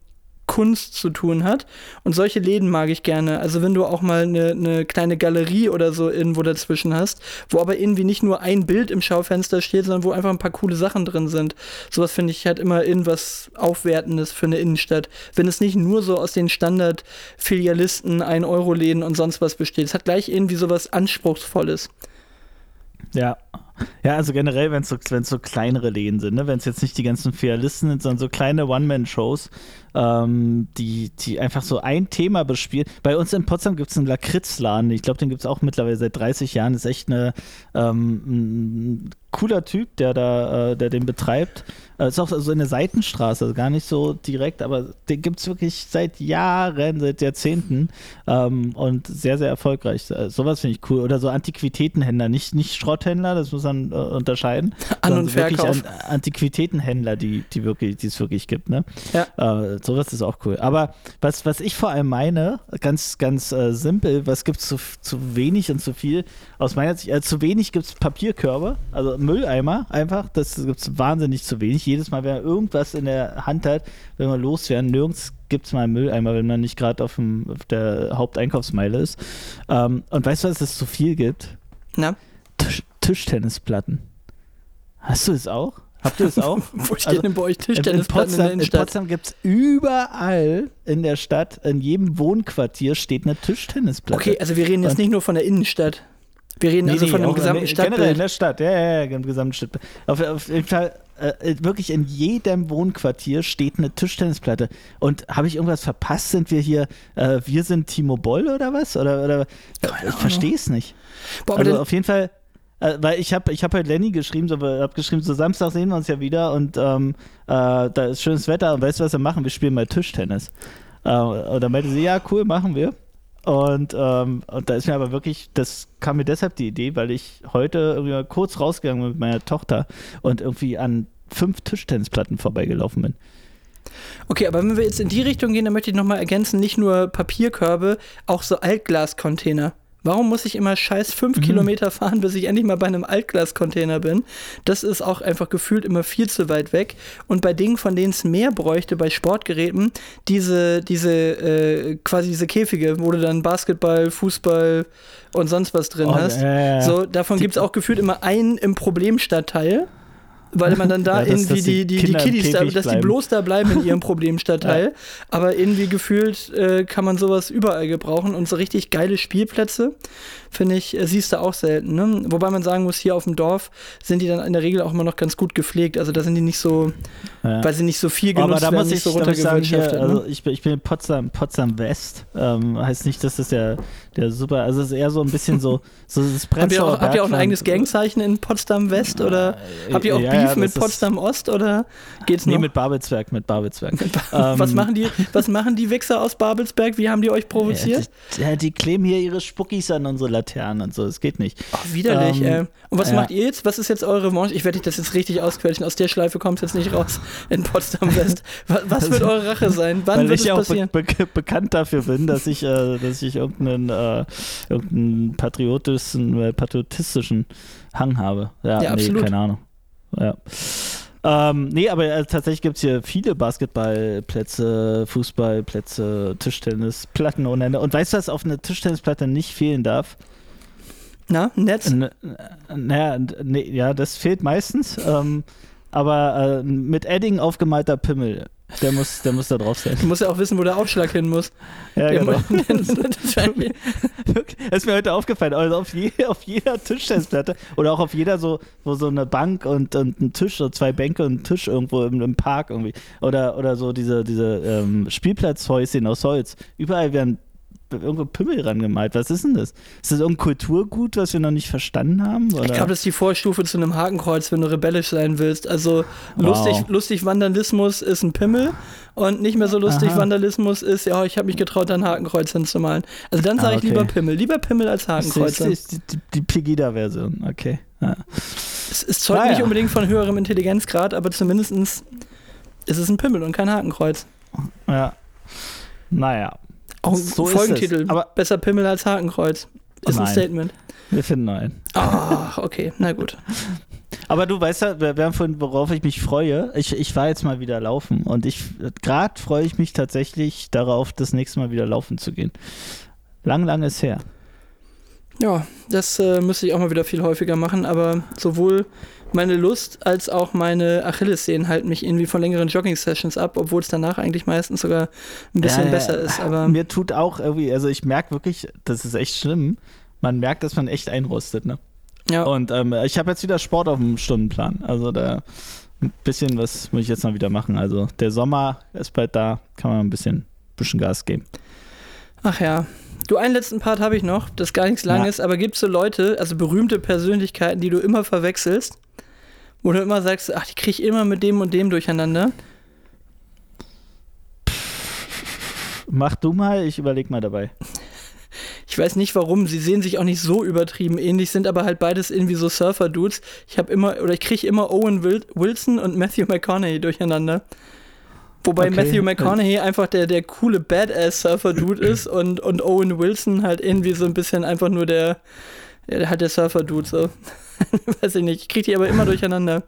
Kunst zu tun hat. Und solche Läden mag ich gerne. Also wenn du auch mal eine, eine kleine Galerie oder so irgendwo dazwischen hast, wo aber irgendwie nicht nur ein Bild im Schaufenster steht, sondern wo einfach ein paar coole Sachen drin sind. Sowas finde ich halt immer irgendwas Aufwertendes für eine Innenstadt. Wenn es nicht nur so aus den Standard-Filialisten, 1-Euro-Läden und sonst was besteht. Es hat gleich irgendwie sowas Anspruchsvolles. Ja. Ja, also generell, wenn es so, so kleinere Läden sind, ne? wenn es jetzt nicht die ganzen Filialisten sind, sondern so kleine One-Man-Shows, ähm, die, die einfach so ein Thema bespielen. Bei uns in Potsdam gibt es einen Lakritzladen, ich glaube, den gibt es auch mittlerweile seit 30 Jahren, ist echt eine, ähm, ein cooler Typ, der da, äh, der den betreibt. Äh, ist auch so eine Seitenstraße, also gar nicht so direkt, aber den gibt es wirklich seit Jahren, seit Jahrzehnten ähm, und sehr, sehr erfolgreich. Äh, sowas finde ich cool. Oder so Antiquitätenhändler, nicht, nicht Schrotthändler, das muss man äh, unterscheiden. An- und wirklich Verkauf. An, Antiquitätenhändler, die, die wirklich, die es wirklich gibt, ne? Ja. Äh, sowas ist auch cool. Aber was, was ich vor allem meine, ganz, ganz äh, simpel, was gibt es zu, zu wenig und zu viel? Aus meiner Sicht, äh, zu wenig gibt es Papierkörbe, also Mülleimer einfach, das gibt es wahnsinnig zu wenig. Jedes Mal, wenn man irgendwas in der Hand hat, wenn wir loswerden, nirgends gibt es mal einen Mülleimer, wenn man nicht gerade auf, dem- auf der Haupteinkaufsmeile ist. Ähm, und weißt du, was es zu viel gibt? Na, Tisch, Tischtennisplatten. Hast du es auch? Habt ihr es auch? wo stehen Also, denn bei euch in Tischtennisplatten in, Potsdam, in Innenstadt? Potsdam gibt es überall in der Stadt, in jedem Wohnquartier steht eine Tischtennisplatte. Okay, also wir reden jetzt Und- nicht nur von der Innenstadt. Wir reden Nee, also nee, von dem auch gesamten in, generell in Stadtbild. der Stadt, ja, ja, ja, im gesamten Stadtbild. Auf, auf jeden Fall, äh, wirklich in jedem Wohnquartier steht eine Tischtennisplatte. Und habe ich irgendwas verpasst? Sind wir hier, äh, wir sind Timo Boll oder was? Oder, oder ich verstehe es nicht. Boah, also auf jeden Fall, äh, weil ich habe ich hab halt Lenny geschrieben, so, habe geschrieben, so Samstag sehen wir uns ja wieder und ähm, äh, da ist schönes Wetter und weißt du, was wir machen? Wir spielen mal Tischtennis. Äh, und dann meinte sie, ja, cool, machen wir. Und, ähm, und da ist mir aber wirklich, das kam mir deshalb die Idee, weil ich heute irgendwie mal kurz rausgegangen bin mit meiner Tochter und irgendwie an fünf Tischtennisplatten vorbeigelaufen bin. okay, aber wenn wir jetzt in die Richtung gehen, dann möchte ich nochmal ergänzen, nicht nur Papierkörbe, auch so Altglascontainer. Warum muss ich immer scheiß fünf Kilometer fahren, bis ich endlich mal bei einem Altglascontainer bin? Das ist auch einfach gefühlt immer viel zu weit weg. Und bei Dingen, von denen es mehr bräuchte, bei Sportgeräten, diese, diese, äh, quasi diese Käfige, wo du dann Basketball, Fußball und sonst was drin Oh, hast. äh, So, davon gibt es auch gefühlt immer einen im Problemstadtteil. Weil man dann da Ja, dass- irgendwie dass die die, die, Kiddies, da, dass die bloß da bleiben in ihrem Problemstadtteil. Aber irgendwie gefühlt äh, kann man sowas überall gebrauchen. Und so richtig geile Spielplätze, finde ich, äh, siehst du auch selten. Ne? Wobei man sagen muss, hier auf dem Dorf sind die dann in der Regel auch immer noch ganz gut gepflegt. Also da sind die nicht so, Ja. weil sie nicht so viel genutzt Aber da werden, muss nicht ich, so sagen, hier, runtergewirtschaftet. also ne? ich, bin- ich bin in Potsdam, Potsdam West. Ähm, heißt nicht, dass das der, der super, also es ist eher so ein bisschen so, so das Habt ihr, auch, habt ihr auch ein eigenes Gangzeichen in Potsdam West? Oder Äh, habt ihr auch ja, Beef ja, mit Potsdam Ost? Oder geht's Nee, noch? mit Babelsberg, mit Babelsberg. was, Ähm, machen die, was machen die Wichser aus Babelsberg? Wie haben die euch provoziert? Ja, die, die kleben hier ihre Spuckis an unsere Laternen und so, das geht nicht. Ach, widerlich, Ähm, ey. Und was ja. macht ihr jetzt? Was ist jetzt eure Revanche? Ich werde dich das jetzt richtig ausquetschen. Aus der Schleife kommt jetzt nicht raus in Potsdam West. Was, was wird eure Rache sein? Wann Weil wird ich es auch be passieren? be bekannt dafür bin, dass ich, äh, dass ich irgendeinen, äh, irgendeinen patriotischen, äh, patriotistischen Hang habe. Ja, Ja, nee, absolut. keine Ahnung. Ja. Ähm, nee, aber äh, tatsächlich gibt es hier viele Basketballplätze, Fußballplätze, Tischtennisplatten ohne Ende. Und weißt du, was auf einer Tischtennisplatte nicht fehlen darf? Na, Netz? N- Naja, nee, ja, das fehlt meistens. Ähm, aber äh, mit Edding aufgemalter Pimmel, der muss, der muss da drauf sein. Du musst ja auch wissen, wo der Aufschlag hin muss. Ja, Der genau. muss- das Das ist mir heute aufgefallen. Also auf, je, auf jeder Tischtennisplatte oder auch auf jeder so, wo so eine Bank und, und ein Tisch, so zwei Bänke und ein Tisch irgendwo im, im Park irgendwie. Oder, oder so diese, diese ähm, Spielplatzhäuschen aus Holz. Überall werden irgendwo Pimmel rangemalt. Was ist denn das? Ist das irgendein Kulturgut, was wir noch nicht verstanden haben? Oder? ich glaube, das ist die Vorstufe zu einem Hakenkreuz, wenn du rebellisch sein willst. Also lustig, Wow. lustig Vandalismus ist ein Pimmel und nicht mehr so lustig Aha. Vandalismus ist, ja, ich habe mich getraut, da ein Hakenkreuz hinzumalen. Also dann sage Ah, ich lieber okay. Pimmel. Lieber Pimmel als das ist, die, die, die Pegida-Version. Okay. Ja. Es, es zeugt Ah, nicht unbedingt von höherem Intelligenzgrad, aber zumindest ist es ein Pimmel und kein Hakenkreuz. ja. Naja, Auch ein So Folgentitel. Aber- Besser Pimmel als Hakenkreuz. Ist ein Nein. Statement. wir finden einen. Ach, okay, na gut. Aber du weißt ja, wir wir haben vorhin, worauf ich mich freue. Ich, ich war jetzt mal wieder laufen und ich gerade freue ich mich tatsächlich darauf, das nächste Mal wieder laufen zu gehen. Lang, lang ist her. Ja, das äh, müsste ich auch mal wieder viel häufiger machen, aber sowohl meine Lust als auch meine Achillessehnen halten mich irgendwie von längeren Jogging-Sessions ab, obwohl es danach eigentlich meistens sogar ein bisschen Ja, ja, besser ist. Aber Mir tut auch irgendwie, also ich merke wirklich, das ist echt schlimm. Man merkt, dass man echt einrostet, ne? ja, Und ähm, ich habe jetzt wieder Sport auf dem Stundenplan. Also da ein bisschen was muss ich jetzt mal wieder machen. Also der Sommer ist bald da, kann man ein bisschen, bisschen Gas geben. ach ja. Du, einen letzten Part habe ich noch, das gar nichts Ja. Langes, aber gibt es so Leute, also berühmte Persönlichkeiten, die du immer verwechselst? Wo du immer sagst, ach, die kriege ich immer mit dem und dem durcheinander. Mach du mal, ich überleg mal dabei. Ich weiß nicht warum, sie sehen sich auch nicht so übertrieben ähnlich, sind aber halt beides irgendwie so Surfer-Dudes. Ich habe immer, oder ich kriege immer Owen Wil Wilson und Matthew McConaughey durcheinander. Wobei Okay. Matthew McConaughey einfach der, der coole Badass-Surfer-Dude ist und, und Owen Wilson halt irgendwie so ein bisschen einfach nur der, der halt der Surfer-Dude so. weiß ich nicht, ich kriege die aber immer durcheinander.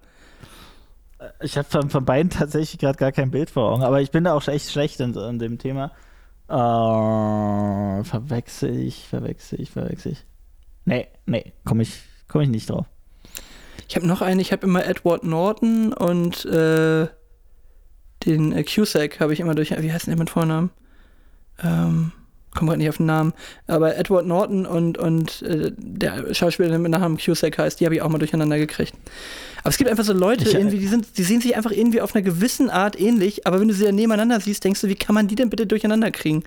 Ich habe von, von beiden tatsächlich gerade gar kein Bild vor Augen, aber ich bin da auch echt schlecht in, in dem Thema. Äh, verwechsel ich, verwechsel ich, verwechsel ich. Nee, nee, komme ich, komm ich nicht drauf. Ich habe noch einen, ich habe immer Edward Norton und äh, den äh, Cusack habe ich immer durch, wie heißt denn der mit Vornamen? Ähm, komme gerade nicht auf den Namen. Aber Edward Norton und, und äh, der Schauspieler, der mit Namen Cusack heißt, die habe ich auch mal durcheinander gekriegt. Aber es gibt einfach so Leute, Ich, irgendwie, die, sind, die sehen sich einfach irgendwie auf einer gewissen Art ähnlich, aber wenn du sie dann nebeneinander siehst, denkst du, wie kann man die denn bitte durcheinander kriegen?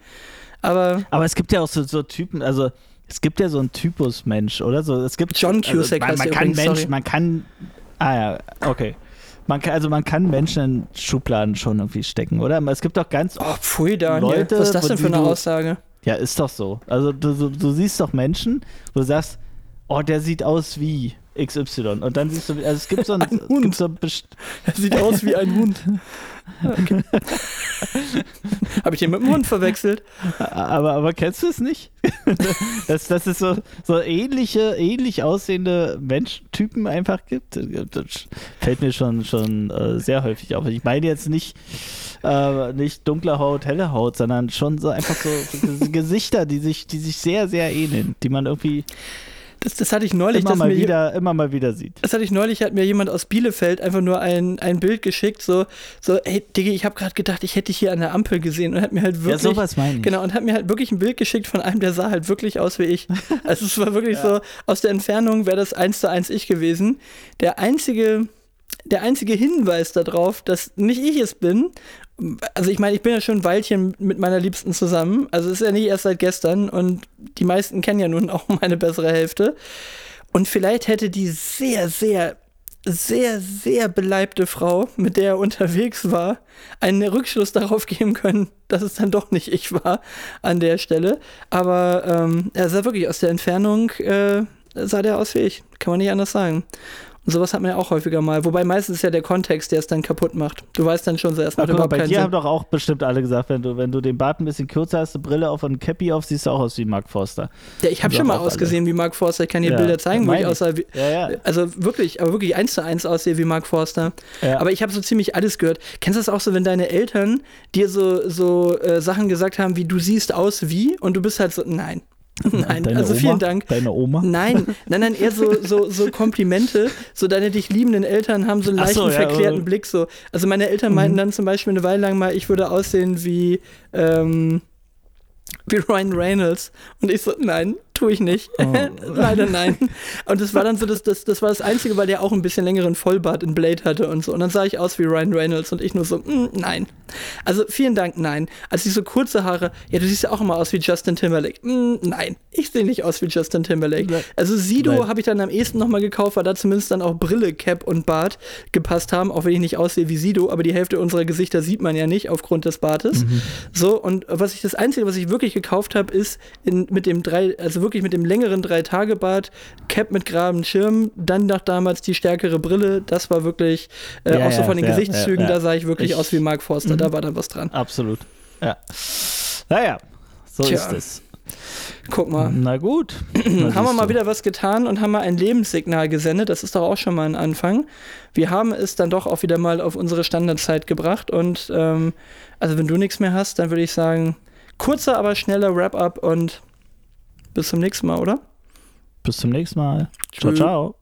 Aber Aber es gibt ja auch so, so Typen, also es gibt ja so einen Typus Mensch, oder? So, es gibt John Cusack also, man, heißt man der kann übrigens, Mensch, sorry. man kann, ah ja, okay. Man kann, also man kann Menschen in Schubladen schon irgendwie stecken, oder? Es gibt doch ganz oh, pfui, Daniel. Leute, Was ist das denn für eine Aussage? Ja, ist doch so. Also du, du, du siehst doch Menschen, wo du sagst, oh, der sieht aus wie XY. Und dann siehst du, also es gibt so ein, Ein Hund. so Er sieht aus wie ein Hund. Okay. Habe ich den mit dem Hund verwechselt? aber, aber kennst du es nicht? dass, dass es so, so ähnliche, ähnlich aussehende Menschentypen einfach gibt. Das fällt mir schon, schon äh, sehr häufig auf. Ich meine jetzt nicht, äh, nicht dunkle Haut, helle Haut, sondern schon so einfach so, Gesichter, die sich, die sich sehr, sehr ähneln, die man irgendwie Das, das hatte ich neulich, immer mal wieder, immer mal wieder sieht. das hatte ich neulich, hat mir jemand aus Bielefeld einfach nur ein, ein Bild geschickt, so, so, ey, Diggi, ich habe gerade gedacht, ich hätte dich hier an der Ampel gesehen und hat mir halt Ja, wirklich, sowas meine ich. genau, und hat mir halt wirklich ein Bild geschickt von einem, der sah halt wirklich aus wie ich. Also es war wirklich so, aus der Entfernung wäre das eins zu eins ich gewesen. Der einzige, der einzige Hinweis darauf, dass nicht ich es bin, also ich meine, ich bin ja schon ein Weilchen mit meiner Liebsten zusammen, also es ist ja nicht erst seit gestern und die meisten kennen ja nun auch meine bessere Hälfte. Und vielleicht hätte die sehr, sehr, sehr, sehr beleibte Frau, mit der er unterwegs war, einen Rückschluss darauf geben können, dass es dann doch nicht ich war an der Stelle. Aber ähm, er sah wirklich aus der Entfernung, äh, sah der aus wie ich. Kann man nicht anders sagen. Und sowas hat man ja auch häufiger mal. Wobei meistens ist ja der Kontext, der es dann kaputt macht. Du weißt dann schon, so erst Ach, macht guck mal, überhaupt bei dir Sinn. haben doch auch bestimmt alle gesagt, wenn du, wenn du den Bart ein bisschen kürzer hast, eine Brille auf und ein Cappy auf, siehst du auch aus wie Mark Forster. Ja, ich habe schon mal auch alle. ausgesehen wie Mark Forster. Ich kann dir Ja, Bilder zeigen, wo ich aussah wie. Ja, ja. Also wirklich, aber wirklich eins zu eins aussehe wie Mark Forster. Aber ich habe so ziemlich alles gehört. Kennst du das auch so, wenn deine Eltern dir so, so äh, Sachen gesagt haben, wie du siehst aus wie und du bist halt so, nein. Nein, Deine also Oma? vielen Dank. Deine Oma? Nein, nein, nein, eher so, so, so Komplimente. So deine dich liebenden Eltern haben so einen leichten, so, ja, verklärten äh. Blick. So. Also meine Eltern meinten dann zum Beispiel eine Weile lang mal, ich würde aussehen wie, ähm, wie Ryan Reynolds. Und ich so, nein, tue ich nicht. Oh. Leider nein. Und das war dann so, das, das, das war das Einzige, weil der auch ein bisschen längeren Vollbart in Blade hatte und so. Und dann sah ich aus wie Ryan Reynolds und ich nur so, mm, nein. Also vielen Dank, nein. Als ich so kurze Haare, ja, du siehst ja auch immer aus wie Justin Timberlake. Mm, nein, ich sehe nicht aus wie Justin Timberlake. Nein. Also Sido habe ich dann am ehesten nochmal gekauft, weil da zumindest dann auch Brille, Cap und Bart gepasst haben, auch wenn ich nicht aussehe wie Sido, aber die Hälfte unserer Gesichter sieht man ja nicht aufgrund des Bartes. So, und was ich das Einzige, was ich wirklich gekauft habe, ist in, mit dem drei, also wirklich mit dem längeren Drei-Tage-Bart, Cap mit geraden Schirm, dann noch damals die stärkere Brille. Das war wirklich, äh, Ja, auch so von den ja, Gesichtszügen, da sah ich wirklich Ich- aus wie Mark Forster, da war dann was dran. Absolut. Ja. Naja, so Tja. ist es. Guck mal. Na gut. haben wir mal wieder was getan und haben mal ein Lebenssignal gesendet. Das ist doch auch schon mal ein Anfang. Wir haben es dann doch auch wieder mal auf unsere Standardzeit gebracht. Und ähm, also wenn du nichts mehr hast, dann würde ich sagen, kurzer, aber schneller Wrap-up und bis zum nächsten Mal, oder? Bis zum nächsten Mal. Ciao, Tschö. ciao.